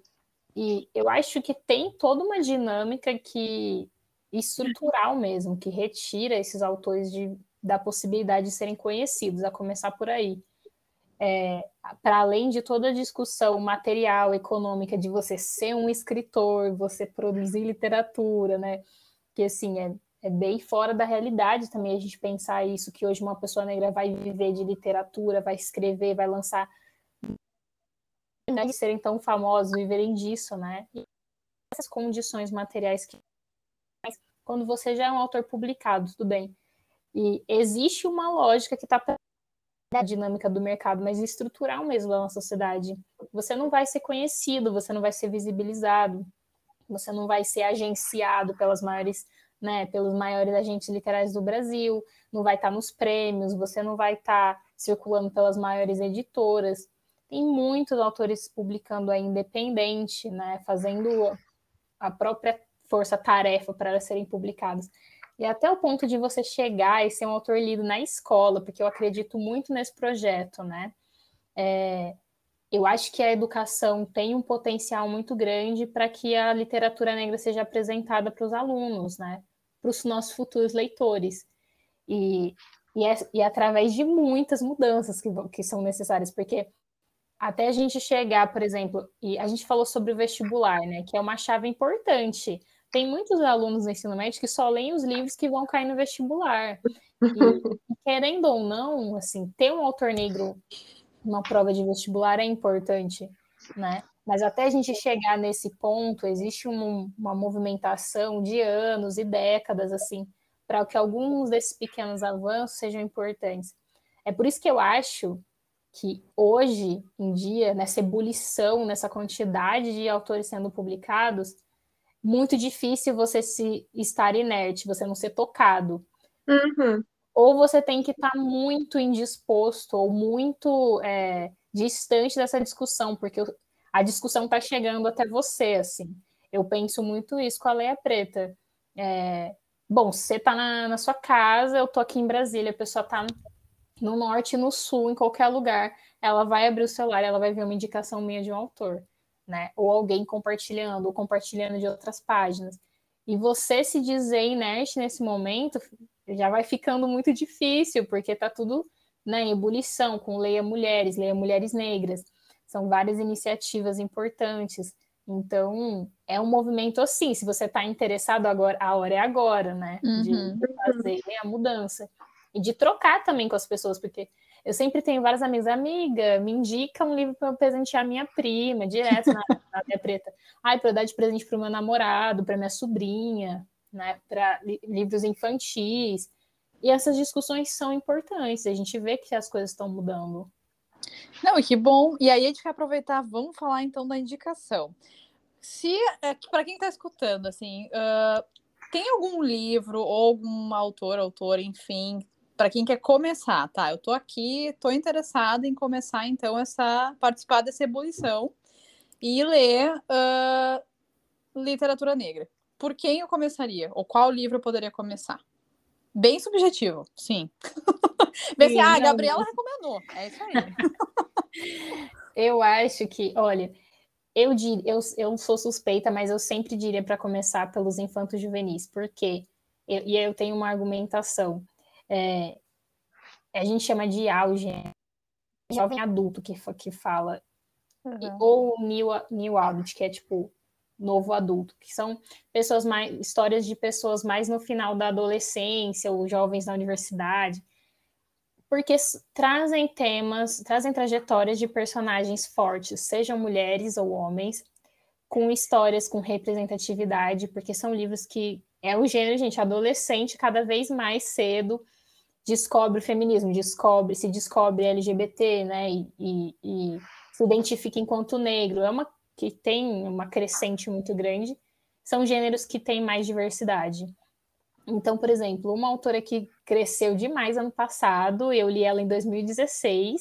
Speaker 4: E eu acho que tem toda uma dinâmica que estrutural mesmo, que retira esses autores de, da possibilidade de serem conhecidos, a começar por aí. É, para além de toda a discussão material, econômica, de você ser um escritor, você produzir literatura, né? Que assim é, é bem fora da realidade também a gente pensar isso, que hoje uma pessoa negra vai viver de literatura, vai escrever, vai lançar de serem tão famosos, viverem disso, né? E essas condições materiais que quando você já é um autor publicado, tudo bem. E existe uma lógica que está da dinâmica do mercado, mas estrutural mesmo da nossa sociedade. Você não vai ser conhecido, você não vai ser visibilizado, você não vai ser agenciado pelas maiores, né, pelos maiores agentes literários do Brasil, não vai estar nos prêmios, você não vai estar circulando pelas maiores editoras. Tem muitos autores publicando aí independente, né, fazendo a própria força-tarefa para serem publicados. E até o ponto de você chegar e ser um autor lido na escola, porque eu acredito muito nesse projeto, né? É, eu acho que a educação tem um potencial muito grande para que a literatura negra seja apresentada para os alunos, né? Para os nossos futuros leitores. E, e, é, e através de muitas mudanças que, que são necessárias, porque até a gente chegar, por exemplo, e a gente falou sobre o vestibular, né? Que é uma chave importante tem muitos alunos no ensino médio que só leem os livros que vão cair no vestibular. E, querendo ou não, assim, ter um autor negro numa prova de vestibular é importante, né? Mas até a gente chegar nesse ponto, existe um, uma movimentação de anos e décadas, assim, para que alguns desses pequenos avanços sejam importantes. É por isso que eu acho que hoje em dia, nessa ebulição, nessa quantidade de autores sendo publicados, muito difícil você se estar inerte, você não ser tocado.
Speaker 3: Uhum.
Speaker 4: Ou você tem que estar tá muito indisposto ou muito é, distante dessa discussão, porque a discussão está chegando até você, assim. Eu penso muito isso com a Leia Preta. É, bom, você está na, na, sua casa, eu tô aqui em Brasília, a pessoa está no norte, no sul, em qualquer lugar, ela vai abrir o celular, ela vai ver uma indicação minha de um autor né? Ou alguém compartilhando, ou compartilhando de outras páginas. E você se dizer inerte nesse momento já vai ficando muito difícil, porque tá tudo né, em ebulição, com Leia Mulheres, Leia Mulheres Negras. São várias iniciativas importantes. Então, é um movimento assim, se você está interessado agora, a hora é agora, né? De
Speaker 1: Uhum.
Speaker 4: fazer a mudança. E de trocar também com as pessoas, porque eu sempre tenho várias amigas, amiga, me indica um livro para eu presentear minha prima, direto na, na minha preta. Ai, para eu dar de presente para o meu namorado, para minha sobrinha, né? Para li livros infantis. E essas discussões são importantes. A gente vê que as coisas estão mudando.
Speaker 1: Não, e que bom. E aí a gente vai aproveitar, vamos falar então da indicação. Se, para quem está escutando, assim, uh, tem algum livro ou algum autor, autor, enfim, para quem quer começar, tá? Eu tô aqui, tô interessada em começar então essa participar dessa ebulição e ler uh, literatura negra. Por quem eu começaria? Ou qual livro eu poderia começar? Bem subjetivo, sim. Vê se, ah, a Gabriela recomendou. É isso aí.
Speaker 4: eu acho que, olha, eu, dir, eu, eu sou suspeita, mas eu sempre diria para começar pelos infantos juvenis, porque eu, e eu tenho uma argumentação. É, a gente chama de auge, jovem adulto que, que fala, uhum. ou new, new adult, que é tipo novo adulto, que são pessoas mais histórias de pessoas mais no final da adolescência ou jovens na universidade, porque trazem temas, trazem trajetórias de personagens fortes, sejam mulheres ou homens, com histórias com representatividade, porque são livros que é o gênero, gente, adolescente cada vez mais cedo descobre o feminismo, descobre, se descobre LGBT, né, e, e, e se identifica enquanto negro. É uma que tem uma crescente muito grande. São gêneros que têm mais diversidade. Então, por exemplo, uma autora que cresceu demais ano passado, eu li ela em 2016,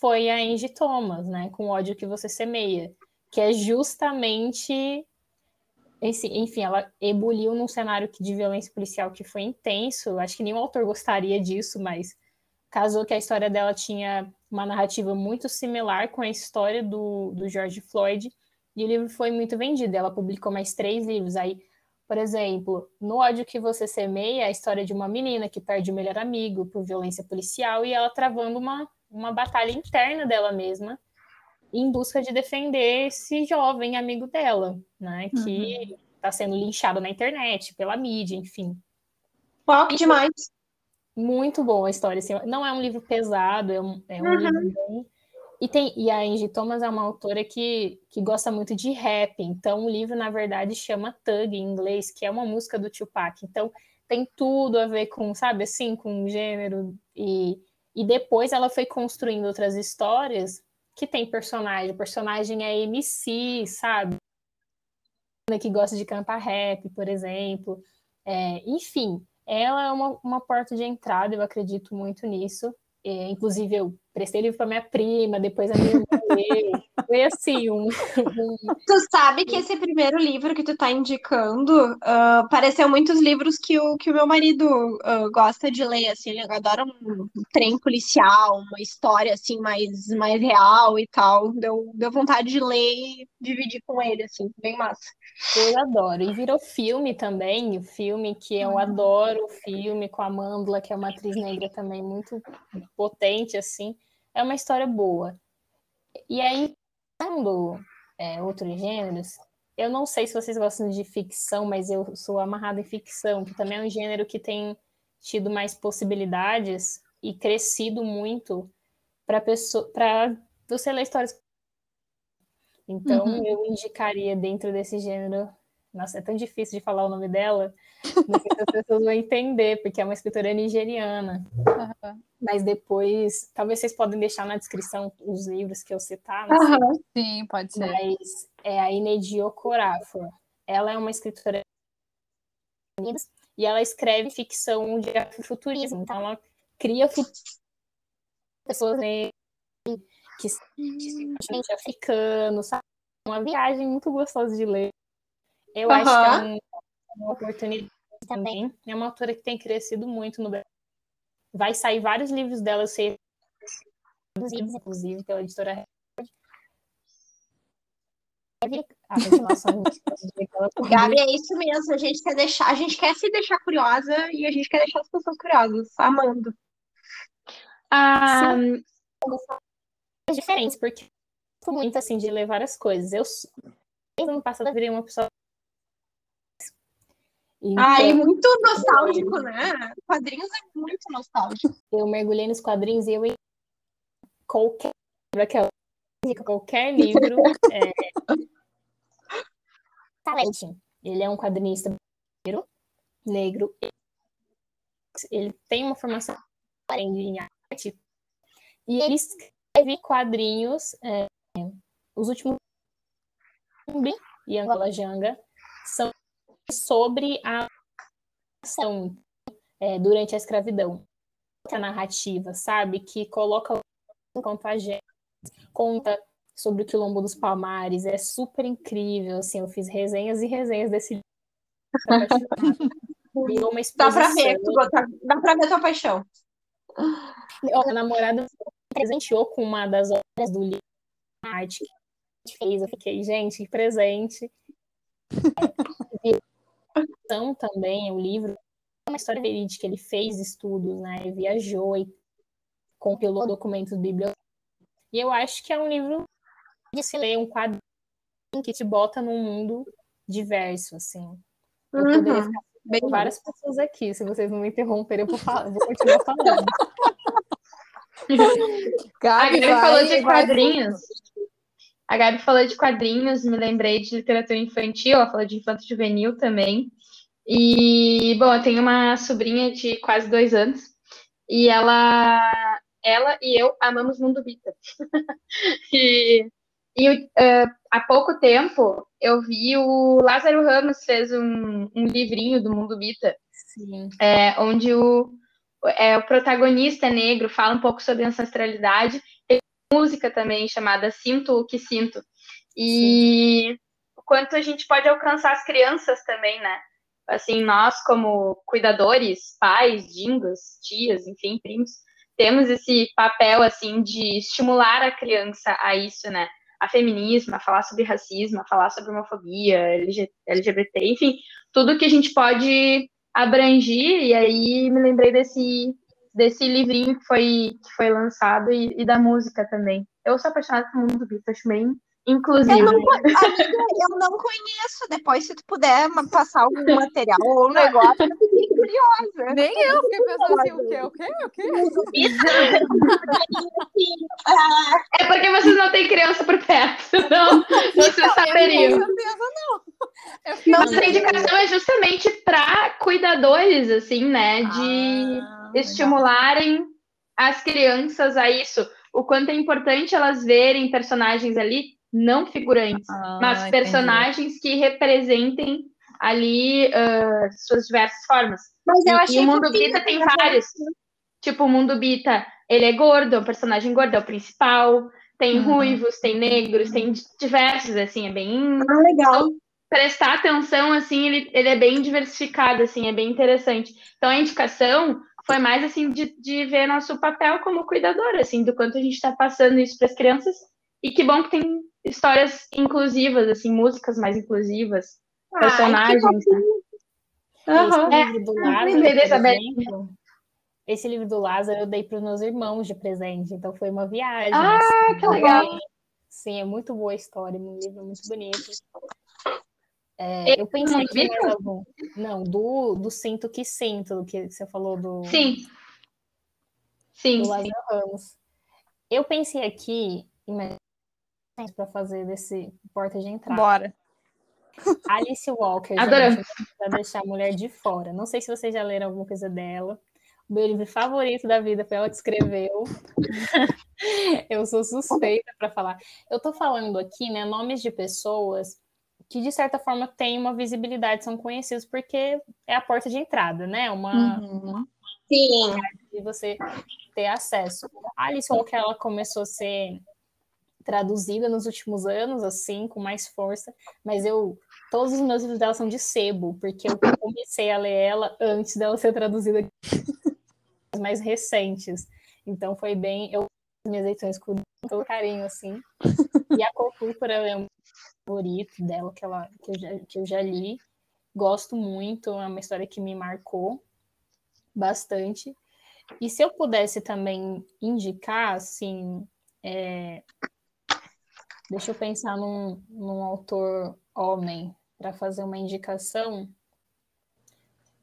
Speaker 4: foi a Angie Thomas, né, com ódio que você semeia, que é justamente enfim, ela ebuliu num cenário de violência policial que foi intenso. Acho que nenhum autor gostaria disso, mas casou que a história dela tinha uma narrativa muito similar com a história do, do George Floyd, e o livro foi muito vendido. Ela publicou mais três livros. Aí, por exemplo, No ódio que você semeia, a história de uma menina que perde o melhor amigo por violência policial e ela travando uma, uma batalha interna dela mesma em busca de defender esse jovem amigo dela, né? Que está uhum. sendo linchado na internet, pela mídia, enfim.
Speaker 3: Pop demais.
Speaker 4: Muito bom a história. Assim, não é um livro pesado, é um, é um uhum. livro bem. E, tem, e a Angie Thomas é uma autora que, que gosta muito de rap, então o livro, na verdade, chama Thug em inglês, que é uma música do Tupac. Então tem tudo a ver com, sabe, assim, com gênero. E, e depois ela foi construindo outras histórias que tem personagem. O personagem é MC, sabe? Que gosta de cantar rap, por exemplo. É, enfim, ela é uma, uma porta de entrada, eu acredito muito nisso. É, inclusive, eu prestei livro para minha prima, depois a minha irmã Foi assim, um, um,
Speaker 3: Tu sabe que esse primeiro livro que tu tá indicando uh, pareceu muitos livros que o, que o meu marido uh, gosta de ler, assim, ele adora um, um trem policial, uma história, assim, mais, mais real e tal. Deu, deu vontade de ler e dividir com ele, assim, bem massa.
Speaker 4: Eu adoro. E virou filme também, o filme que eu uhum. adoro, o filme com a Amandla, que é uma atriz negra também muito potente, assim. É uma história boa. E aí, falando é, outros gêneros, eu não sei se vocês gostam de ficção, mas eu sou amarrada em ficção, que também é um gênero que tem tido mais possibilidades e crescido muito para pessoa, para você ler histórias então, uhum. eu indicaria dentro desse gênero. Nossa, é tão difícil de falar o nome dela. Não sei se as pessoas vão entender, porque é uma escritora nigeriana. Uhum. Mas depois, talvez vocês podem deixar na descrição os livros que eu citar.
Speaker 1: Uhum. Sim, pode ser.
Speaker 4: Mas é a Inedi Okorafor. Ela é uma escritora e ela escreve ficção de futurismo. Então, ela cria pessoas que continente africano, sabe? Uma viagem muito gostosa de ler. Eu uhum. acho que é um, uma oportunidade também. É uma autora que tem crescido muito no Brasil. Vai sair vários livros dela, eu sei, inclusive, pela editora
Speaker 3: continuação Gabi, é isso mesmo. A gente quer deixar, a gente quer se deixar curiosa e a gente quer deixar as pessoas curiosas, amando.
Speaker 4: Ah, diferentes, porque muito assim de ler várias coisas. Eu no passado eu virei uma pessoa
Speaker 3: então, Ai, muito nostálgico, né? Quadrinhos é muito nostálgico.
Speaker 4: Eu mergulhei nos quadrinhos e eu qualquer aquela qualquer livro é... Talente. Ele é um quadrinista negro. Ele tem uma formação em arte e ele escreve quadrinhos, é, os últimos e Angola Janga são sobre a ação é, durante a escravidão. A narrativa, sabe? Que coloca enquanto a gente conta sobre o Quilombo dos Palmares. É super incrível, assim, eu fiz resenhas e resenhas desse livro.
Speaker 3: Uma exposição. Dá pra ver, dá pra ver a tua paixão.
Speaker 4: Minha namorada presenteou com uma das obras do livro arte que a gente fez. Eu fiquei, gente, que presente. Então, também, o livro é uma história verídica. Ele fez estudos, né? Ele viajou e compilou documentos bibliográficos. E eu acho que é um livro de se ler, um quadro que te bota num mundo diverso, assim. Eu uhum. poderia ficar Bem várias pessoas aqui, se vocês não me interromperem, eu vou, falar, vou continuar falando.
Speaker 2: Gabi, a Gabi falou de quadrinhos. A Gabi falou de quadrinhos, me lembrei de literatura infantil, ela falou de infanto juvenil também. E, bom, eu tenho uma sobrinha de quase dois anos e ela, ela e eu amamos Mundo Bita. e e uh, há pouco tempo eu vi o Lázaro Ramos fez um, um livrinho do Mundo Bita, é, onde o, é, o protagonista negro fala um pouco sobre ancestralidade música também chamada Sinto o que Sinto. E Sim. o quanto a gente pode alcançar as crianças também, né? Assim, nós como cuidadores, pais, dingas, tias, enfim, primos, temos esse papel assim de estimular a criança a isso, né? A feminismo, a falar sobre racismo, a falar sobre homofobia, LGBT, enfim, tudo que a gente pode abrangir. E aí me lembrei desse desse livrinho que foi que foi lançado e, e da música também. Eu sou apaixonada pelo mundo do Beatles, acho bem Inclusive.
Speaker 3: Eu não, amiga, eu não conheço. Depois, se tu puder passar algum material ou um negócio, eu fiquei curiosa.
Speaker 1: Nem eu fiquei pensando assim, o quê? O quê? O quê?
Speaker 2: É porque vocês não têm criança por perto, não. Vocês então, saberiam.
Speaker 1: Com certeza não.
Speaker 2: Nossa indicação é justamente para cuidadores, assim, né? De ah, estimularem legal. as crianças a isso. O quanto é importante elas verem personagens ali não figurantes, ah, mas personagens entendi. que representem ali uh, suas diversas formas.
Speaker 3: Mas eu achei
Speaker 2: e o Mundo Bita tem vários. Tipo, o Mundo Bita, ele é gordo, é um personagem gordo, é o principal. Tem uhum. ruivos, tem negros, tem diversos, assim, é bem...
Speaker 3: Ah, legal. Então,
Speaker 2: prestar atenção, assim, ele, ele é bem diversificado, assim, é bem interessante. Então, a indicação foi mais, assim, de, de ver nosso papel como cuidador, assim, do quanto a gente está passando isso para as crianças. E que bom que tem histórias inclusivas, assim, músicas mais inclusivas, ah, personagens. Né?
Speaker 4: Uhum. Esse livro do Lázaro, exemplo, esse livro do Lázaro eu dei para os meus irmãos de presente, então foi uma viagem.
Speaker 2: Ah, assim, que legal!
Speaker 4: Sim, é muito boa a história, um livro muito bonito. É, eu pensei que algum... Não, do, do Sinto que Sinto, que você falou do.
Speaker 2: Sim. Sim.
Speaker 4: Do Lázaro Ramos. Eu pensei aqui, para fazer desse porta de entrada.
Speaker 1: Bora.
Speaker 4: Alice Walker, para deixar a mulher de fora. Não sei se vocês já leram alguma coisa dela. O meu livro favorito da vida foi ela que escreveu. eu sou suspeita para falar. Eu estou falando aqui, né, nomes de pessoas que de certa forma têm uma visibilidade, são conhecidos porque é a porta de entrada, né? Uma,
Speaker 3: uhum. Sim.
Speaker 4: de você ter acesso. A Alice Walker ela começou a ser traduzida nos últimos anos, assim, com mais força, mas eu todos os meus livros dela são de sebo, porque eu comecei a ler ela antes dela ser traduzida mais recentes. Então foi bem, eu minhas edições com todo carinho, assim. E a Cor Púrpura é um favorito dela que, ela, que, eu já, que eu já li. Gosto muito, é uma história que me marcou bastante. E se eu pudesse também indicar, assim, é, Deixa eu pensar num, num autor homem para fazer uma indicação.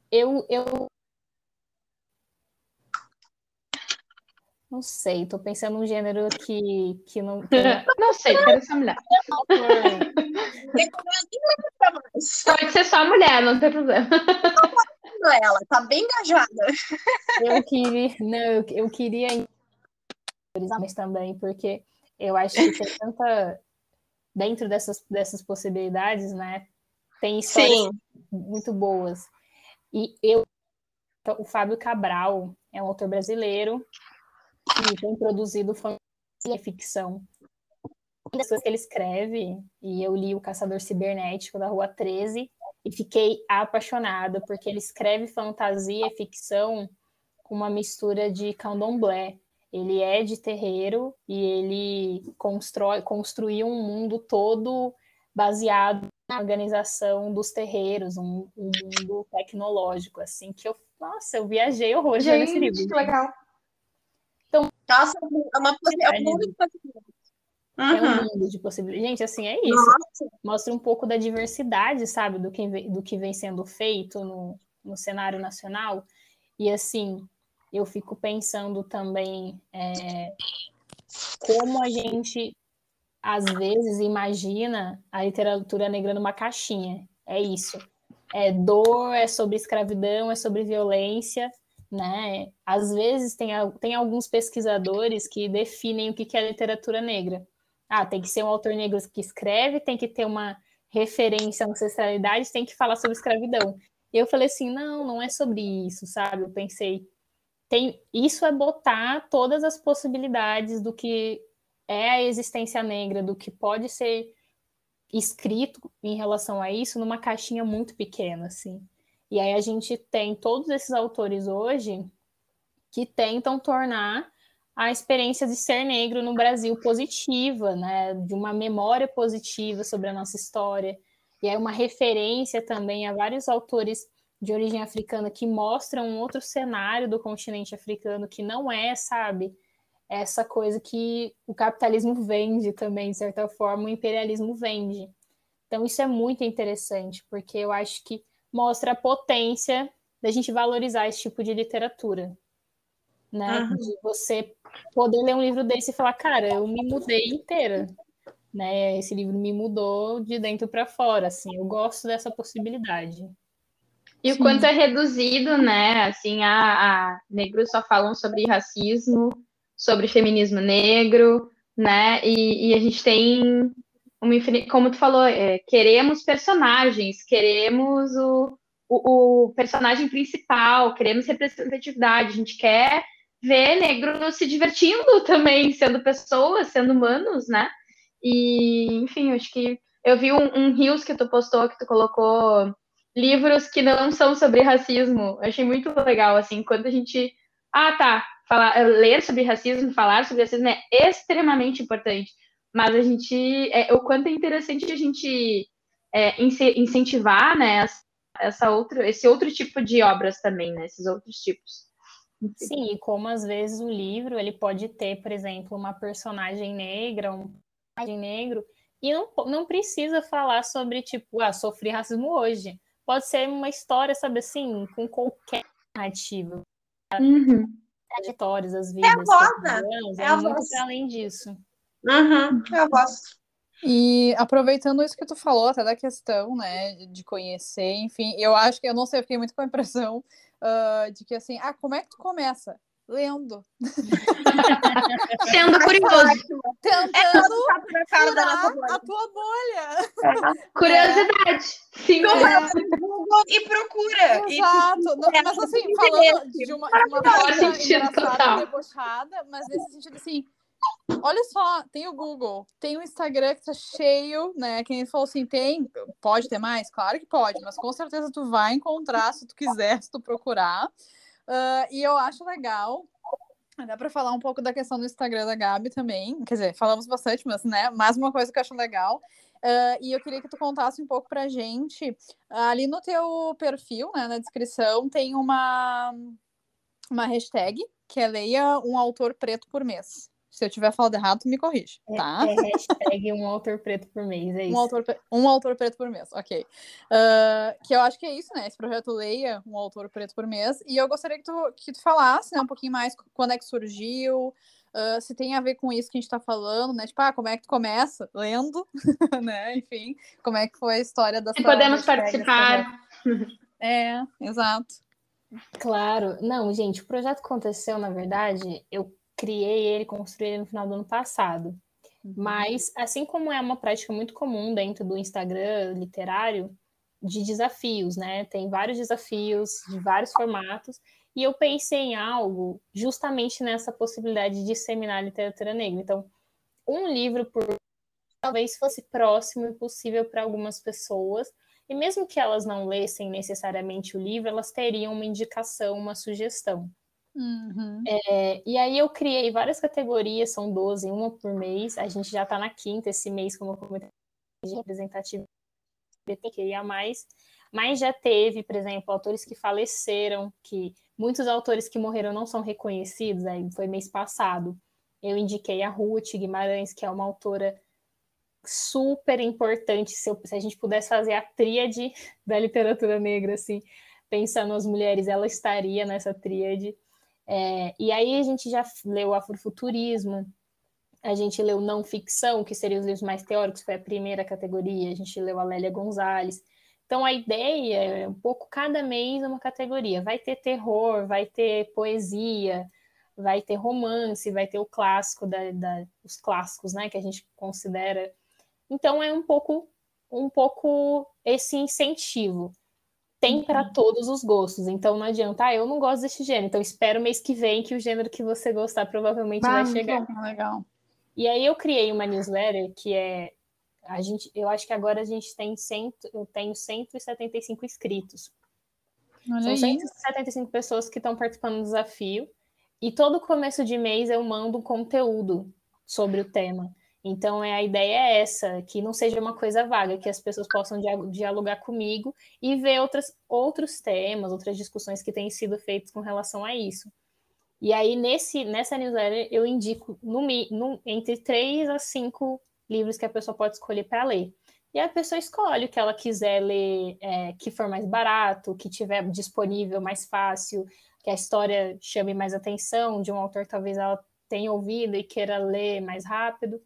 Speaker 4: Eu, eu não sei, estou pensando num gênero que, que não.
Speaker 2: Não sei, quero ser mulher. Pode ser só mulher, não tem problema.
Speaker 3: Ela tá bem engajada.
Speaker 4: Eu queria, não, eu, eu queria mas também porque eu acho que tem tanta. Dentro dessas, dessas possibilidades, né? Tem histórias Sim. muito boas. E eu. O Fábio Cabral é um autor brasileiro que tem produzido fantasia e ficção. Uma das coisas que ele escreve, e eu li O Caçador Cibernético da Rua 13, e fiquei apaixonada, porque ele escreve fantasia e ficção com uma mistura de candomblé. Ele é de terreiro e ele constrói, construiu um mundo todo baseado na organização dos terreiros, um, um mundo tecnológico, assim, que eu, nossa, eu viajei horrores
Speaker 2: Gente, nesse livro. Que legal.
Speaker 3: Nossa, é uma é um mundo de possibilidades.
Speaker 4: Uhum. É um mundo de possibilidades. Gente, assim, é isso. Nossa. Mostra um pouco da diversidade, sabe, do que, do que vem sendo feito no, no cenário nacional. E, assim, eu fico pensando também é, como a gente às vezes imagina a literatura negra numa caixinha. É isso. é dor, é sobre escravidão, é sobre violência, né? Às vezes tem, tem alguns pesquisadores que definem o que é literatura negra. Ah, tem que ser um autor negro que escreve, tem que ter uma referência à ancestralidade, tem que falar sobre escravidão. Eu falei assim, não, não é sobre isso, sabe? Eu pensei, tem, isso é botar todas as possibilidades do que é a existência negra, do que pode ser escrito em relação a isso numa caixinha muito pequena, assim. E aí a gente tem todos esses autores hoje que tentam tornar a experiência de ser negro no Brasil positiva, né? De uma memória positiva sobre a nossa história. E é uma referência também a vários autores de origem africana que mostram um outro cenário do continente africano que não é, sabe, essa coisa que o capitalismo vende também, de certa forma, o imperialismo vende. Então, isso é muito interessante, porque eu acho que mostra a potência da gente valorizar esse tipo de literatura. Né? Uhum. De você poder ler um livro desse e falar, cara, eu me mudei inteira. Né? Esse livro me mudou de dentro para fora, assim, eu gosto dessa possibilidade.
Speaker 2: E o quanto é reduzido, né? Assim, a, a negros só falam sobre racismo, sobre feminismo negro, né? E, e a gente tem uma como tu falou, é, queremos personagens, queremos o, o, o, personagem principal, queremos representatividade, a gente quer ver negros se divertindo também, sendo pessoas, sendo humanos, né? E, enfim, acho que eu vi um, um Rios que tu postou, que tu colocou livros que não são sobre racismo. Eu achei muito legal, assim, quando a gente. Ah, tá. Falar, ler sobre racismo, falar sobre racismo é extremamente importante mas a gente, é, o quanto é interessante a gente é, incentivar, né, essa outra, esse outro tipo de obras também, né, esses outros tipos.
Speaker 4: Sim, e como às vezes o livro ele pode ter, por exemplo, uma personagem negra, um personagem negro, e não, não precisa falar sobre, tipo, ah, sofri racismo hoje. Pode ser uma história, sabe assim, com qualquer narrativa.
Speaker 2: Uhum.
Speaker 4: Trajetórias, as vidas. É a
Speaker 3: voz, né? É,
Speaker 4: é muito além disso.
Speaker 3: Uhum, eu gosto.
Speaker 1: E aproveitando isso que tu falou, até da questão, né, de conhecer, enfim, eu acho que eu não sei, eu fiquei muito com a impressão uh, de que assim, ah, como é que tu começa? Lendo.
Speaker 2: Sendo curioso.
Speaker 1: Tentando é furar a tua bolha.
Speaker 2: É. Curiosidade. Sim.
Speaker 3: Google e procura.
Speaker 1: Exato. E, não, mas assim, falando de uma, de uma forma engraçada, debochada, mas nesse sentido assim, Olha só, tem o Google, tem o Instagram que tá cheio, né? Quem falou assim, tem, pode ter mais? Claro que pode, mas com certeza tu vai encontrar se tu quiser, se tu procurar. Uh, e eu acho legal, dá para falar um pouco da questão do Instagram da Gabi também, quer dizer, falamos bastante, mas, né, mais uma coisa que eu acho legal, uh, e eu queria que tu contasse um pouco pra gente, ali no teu perfil, né, na descrição, tem uma, uma hashtag, que é leia um autor preto por mês. Se eu tiver falado errado, tu me corrige,
Speaker 4: é,
Speaker 1: tá?
Speaker 4: É, é hashtag um autor preto por mês, é isso.
Speaker 1: Um autor, um autor preto por mês, ok. Uh, que eu acho que é isso, né? Esse projeto Leia um autor preto por mês. E eu gostaria que tu, que tu falasse né, um pouquinho mais quando é que surgiu, uh, se tem a ver com isso que a gente tá falando, né? Tipo, ah, como é que tu começa? Lendo, né? Enfim, como é que foi a história da
Speaker 2: podemos participar.
Speaker 1: É, exato.
Speaker 4: Claro, não, gente, o projeto aconteceu, na verdade, eu criei ele, construí ele no final do ano passado. Uhum. Mas, assim como é uma prática muito comum dentro do Instagram literário, de desafios, né? Tem vários desafios de vários formatos, e eu pensei em algo justamente nessa possibilidade de disseminar a literatura negra. Então, um livro por talvez fosse próximo e possível para algumas pessoas, e mesmo que elas não lessem necessariamente o livro, elas teriam uma indicação, uma sugestão.
Speaker 1: Uhum.
Speaker 4: É, e aí eu criei várias categorias, são 12, uma por mês. A gente já está na quinta esse mês, como eu comentei, de representatividade a mais. Mas já teve, por exemplo, autores que faleceram, que muitos autores que morreram não são reconhecidos, aí foi mês passado. Eu indiquei a Ruth Guimarães, que é uma autora super importante. Se, eu, se a gente pudesse fazer a tríade da literatura negra, assim, pensando nas mulheres, ela estaria nessa tríade. É, e aí a gente já leu Afrofuturismo, a gente leu não ficção, que seriam os livros mais teóricos, foi a primeira categoria, a gente leu a Lélia Gonzalez. Então a ideia é um pouco cada mês uma categoria. Vai ter terror, vai ter poesia, vai ter romance, vai ter o clássico da, da, os clássicos, né, que a gente considera. Então é um pouco um pouco esse incentivo. Tem para uhum. todos os gostos, então não adianta, ah, eu não gosto desse gênero, então espero mês que vem que o gênero que você gostar provavelmente ah, vai chegar.
Speaker 1: Legal.
Speaker 4: E aí eu criei uma newsletter que é a gente, eu acho que agora a gente tem cento, eu tenho 175 inscritos. Olha São aí. 175 pessoas que estão participando do desafio. E todo começo de mês eu mando conteúdo sobre o tema. Então, é, a ideia é essa, que não seja uma coisa vaga, que as pessoas possam dialogar comigo e ver outras, outros temas, outras discussões que têm sido feitas com relação a isso. E aí, nesse, nessa newsletter, eu indico no, no, entre três a cinco livros que a pessoa pode escolher para ler. E a pessoa escolhe o que ela quiser ler, é, que for mais barato, que tiver disponível mais fácil, que a história chame mais atenção, de um autor que talvez ela tenha ouvido e queira ler mais rápido.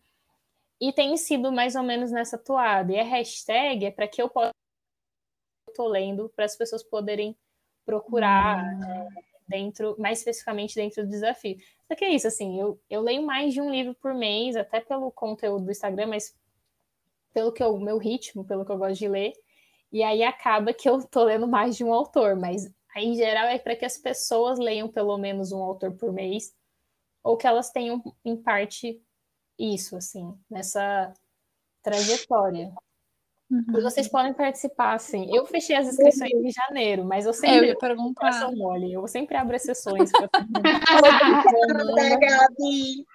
Speaker 4: E tem sido mais ou menos nessa toada. E a hashtag é para que eu possa estou lendo para as pessoas poderem procurar hum. é, dentro, mais especificamente dentro do desafio. Só que é isso, assim, eu, eu leio mais de um livro por mês, até pelo conteúdo do Instagram, mas pelo que o meu ritmo, pelo que eu gosto de ler. E aí acaba que eu tô lendo mais de um autor, mas aí, em geral é para que as pessoas leiam pelo menos um autor por mês, ou que elas tenham, em parte, isso, assim, nessa trajetória. Uhum. E vocês podem participar, assim. Eu fechei as inscrições em janeiro, mas eu sempre. É, eu
Speaker 1: ia perguntar.
Speaker 4: Mole. Eu sempre abro exceções. Pra...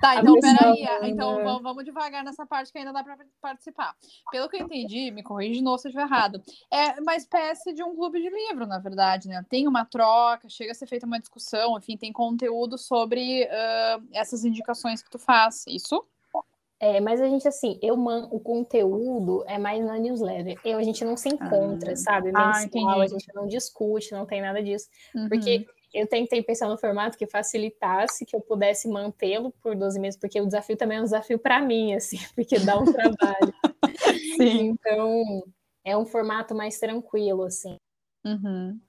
Speaker 1: Tá, então peraí. Então vamos devagar nessa parte que ainda dá para participar. Pelo que eu entendi, me corrija de novo se eu estiver errado. É uma espécie de um clube de livro, na verdade, né? Tem uma troca, chega a ser feita uma discussão, enfim, tem conteúdo sobre uh, essas indicações que tu faz. Isso?
Speaker 4: É, mas a gente, assim, eu man... o conteúdo é mais na newsletter. Eu, a gente não se encontra, ah. sabe? Mensual, ah, a gente não discute, não tem nada disso. Uhum. Porque eu tentei pensar no formato que facilitasse, que eu pudesse mantê-lo por 12 meses, porque o desafio também é um desafio para mim, assim, porque dá um trabalho. Sim. Então, é um formato mais tranquilo, assim.
Speaker 1: Uhum.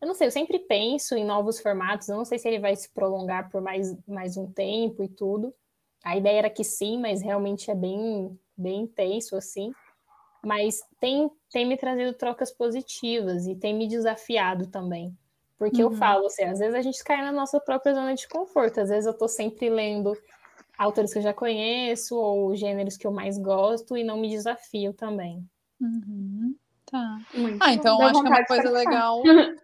Speaker 4: Eu não sei, eu sempre penso em novos formatos, eu não sei se ele vai se prolongar por mais, mais um tempo e tudo. A ideia era que sim, mas realmente é bem, bem intenso assim. Mas tem, tem me trazido trocas positivas e tem me desafiado também. Porque uhum. eu falo assim, às vezes a gente cai na nossa própria zona de conforto. Às vezes eu tô sempre lendo autores que eu já conheço ou gêneros que eu mais gosto e não me desafio também.
Speaker 1: Uhum. Tá. Muito ah, então acho que é uma coisa legal.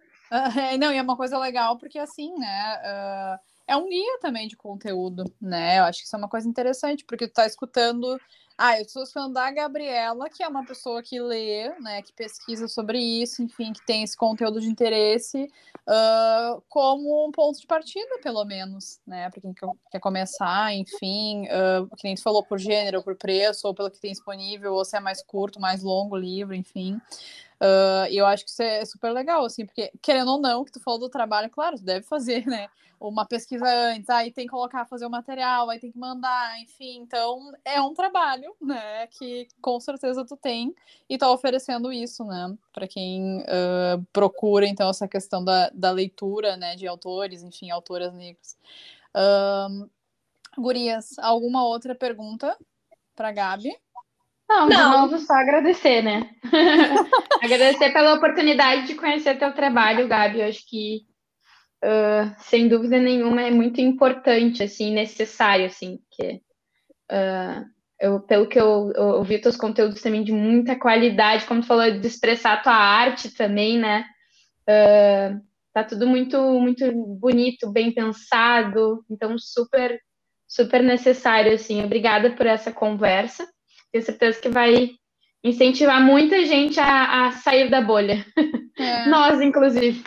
Speaker 1: é, não, e é uma coisa legal porque assim, né? Uh é um guia também de conteúdo, né? Eu acho que isso é uma coisa interessante, porque tu tá escutando. Ah, eu estou escutando da Gabriela, que é uma pessoa que lê, né, que pesquisa sobre isso, enfim, que tem esse conteúdo de interesse, uh, como um ponto de partida, pelo menos, né, para quem quer começar, enfim, uh, que nem tu falou, por gênero, por preço, ou pelo que tem disponível, ou se é mais curto, mais longo o livro, enfim. Uh, eu acho que isso é super legal, assim, porque, querendo ou não, que tu falou do trabalho, claro, tu deve fazer, né? Uma pesquisa antes, aí tem que colocar, fazer o material, aí tem que mandar, enfim. Então, é um trabalho, né? Que com certeza tu tem e tá oferecendo isso, né? Para quem uh, procura, então, essa questão da, da leitura, né? De autores, enfim, autoras negras. Uh, gurias, alguma outra pergunta para Gabi?
Speaker 2: Não, de Não. novo, só agradecer, né? agradecer pela oportunidade de conhecer teu trabalho, Gabi. Eu acho que, uh, sem dúvida nenhuma, é muito importante, assim, necessário, assim, porque uh, eu, pelo que eu, eu ouvi teus conteúdos também de muita qualidade, como tu falou, de expressar a tua arte também, né? Uh, tá tudo muito, muito bonito, bem pensado, então super, super necessário, assim. Obrigada por essa conversa tenho certeza que vai incentivar muita gente a, a sair da bolha. É. Nós, inclusive.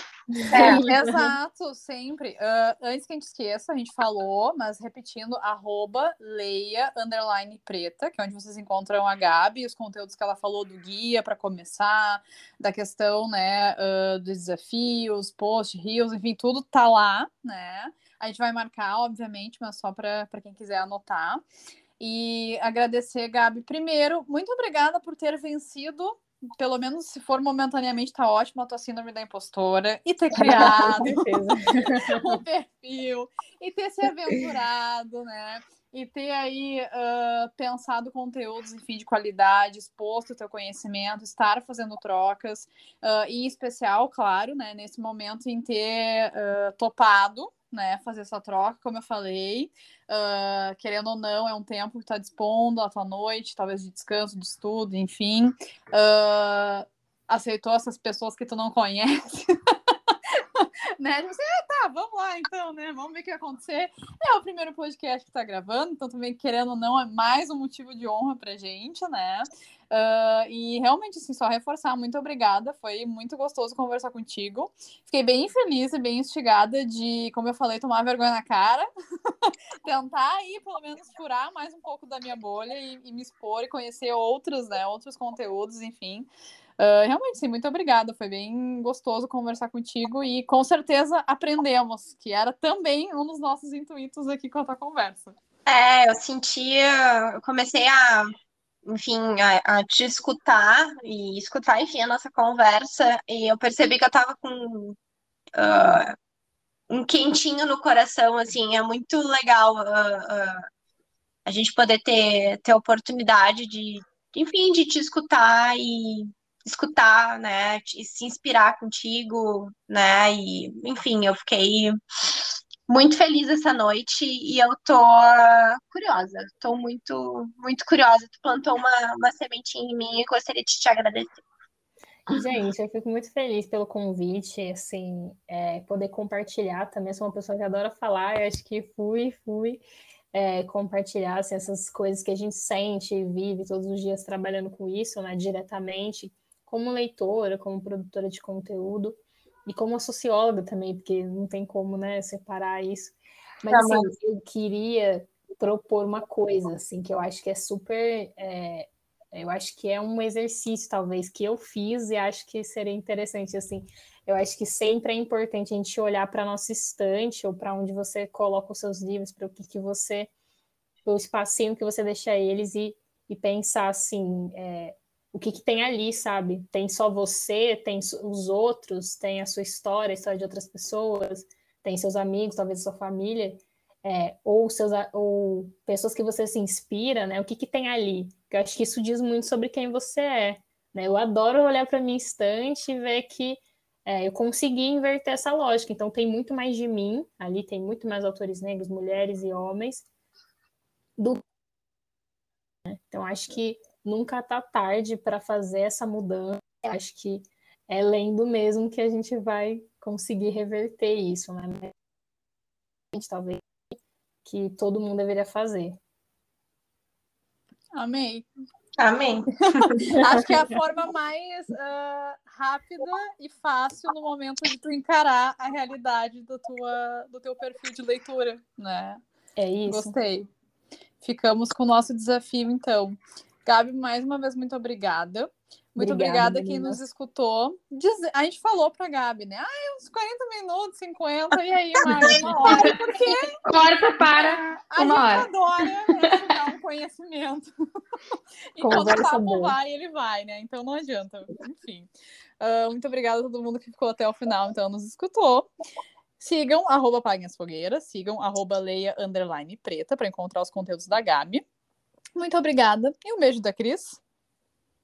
Speaker 1: É, exato, sempre. Uh, antes que a gente esqueça, a gente falou, mas repetindo, arroba leia underline preta, que é onde vocês encontram a Gabi, os conteúdos que ela falou do guia para começar, da questão, né, uh, dos desafios, post, rios, enfim, tudo tá lá, né? A gente vai marcar, obviamente, mas só para quem quiser anotar e agradecer, Gabi. Primeiro, muito obrigada por ter vencido pelo menos se for momentaneamente, tá ótimo a tua síndrome da impostora e ter criado um perfil e ter se aventurado, né? E ter aí uh, pensado conteúdos, enfim, de qualidade, exposto o teu conhecimento, estar fazendo trocas, uh, e em especial, claro, né, nesse momento em ter uh, topado né, fazer essa troca, como eu falei. Uh, querendo ou não, é um tempo que está dispondo à tua noite, talvez de descanso, de estudo, enfim. Uh, aceitou essas pessoas que tu não conhece. né? Tipo assim, ah, tá, vamos lá então, né? Vamos ver o que vai acontecer. É o primeiro podcast que tá gravando, então também, querendo ou não, é mais um motivo de honra pra gente, né? Uh, e realmente, assim, só reforçar, muito obrigada. Foi muito gostoso conversar contigo. Fiquei bem feliz e bem instigada de, como eu falei, tomar vergonha na cara, tentar aí, pelo menos, furar mais um pouco da minha bolha e, e me expor e conhecer outros, né? Outros conteúdos, enfim. Uh, realmente, sim, muito obrigada. Foi bem gostoso conversar contigo e com certeza aprendemos, que era também um dos nossos intuitos aqui com a tua conversa.
Speaker 3: É, eu sentia, eu comecei a, enfim, a, a, te escutar e escutar, enfim, a nossa conversa e eu percebi que eu tava com uh, um quentinho no coração, assim, é muito legal uh, a gente poder ter, ter oportunidade de, enfim, de te escutar e escutar, né, e se inspirar contigo, né, e enfim, eu fiquei muito feliz essa noite e eu tô curiosa, tô muito, muito curiosa. Tu plantou uma, uma sementinha em mim e gostaria de te agradecer.
Speaker 4: Gente, eu fico muito feliz pelo convite, assim, é, poder compartilhar também. Eu sou uma pessoa que adora falar, eu acho que fui, fui é, compartilhar assim, essas coisas que a gente sente e vive todos os dias trabalhando com isso, né, diretamente como leitora, como produtora de conteúdo e como socióloga também, porque não tem como, né, separar isso. Mas assim, eu queria propor uma coisa, assim, que eu acho que é super, é, eu acho que é um exercício, talvez, que eu fiz e acho que seria interessante, assim, eu acho que sempre é importante a gente olhar para nossa estante ou para onde você coloca os seus livros, para o que, que você, o espacinho que você deixa eles e, e pensar assim, é, o que, que, tem ali, sabe? Tem só você, tem os outros, tem a sua história, a história de outras pessoas, tem seus amigos, talvez sua família, é, ou, seus, ou pessoas que você se inspira, né? O que, que tem ali? Eu acho que isso diz muito sobre quem você é. Né? Eu adoro olhar para minha estante e ver que é, eu consegui inverter essa lógica. Então, tem muito mais de mim, ali tem muito mais autores negros, mulheres e homens, do. Né? Então, acho que nunca tá tarde para fazer essa mudança. Acho que é lendo mesmo que a gente vai conseguir reverter isso, né? Talvez que todo mundo deveria fazer.
Speaker 1: Amém.
Speaker 3: Amém.
Speaker 1: Acho que é a forma mais uh, rápida e fácil no momento de tu encarar a realidade do, tua, do teu perfil de leitura, né?
Speaker 4: É isso.
Speaker 1: Gostei. Ficamos com o nosso desafio, então. Gabi, mais uma vez, muito obrigada. Muito obrigada, obrigada quem nos escutou. Diz... A gente falou pra Gabi, né? Ah, uns 40 minutos, 50, e aí, mais uma hora. Porque
Speaker 2: corta para
Speaker 1: a
Speaker 2: uma
Speaker 1: gente
Speaker 2: hora.
Speaker 1: adora né, dar um conhecimento. e quando o papo vai, ele vai, né? Então não adianta. Enfim. Uh, muito obrigada a todo mundo que ficou até o final, então nos escutou. Sigam arroba Paguem as Fogueiras, sigam arroba Leia Underline Preta para encontrar os conteúdos da Gabi. Muito obrigada. E um beijo da Cris.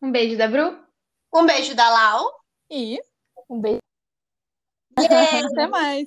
Speaker 2: Um beijo da Bru.
Speaker 3: Um beijo da Lau.
Speaker 1: E
Speaker 4: um beijo.
Speaker 1: Yeah. Até mais.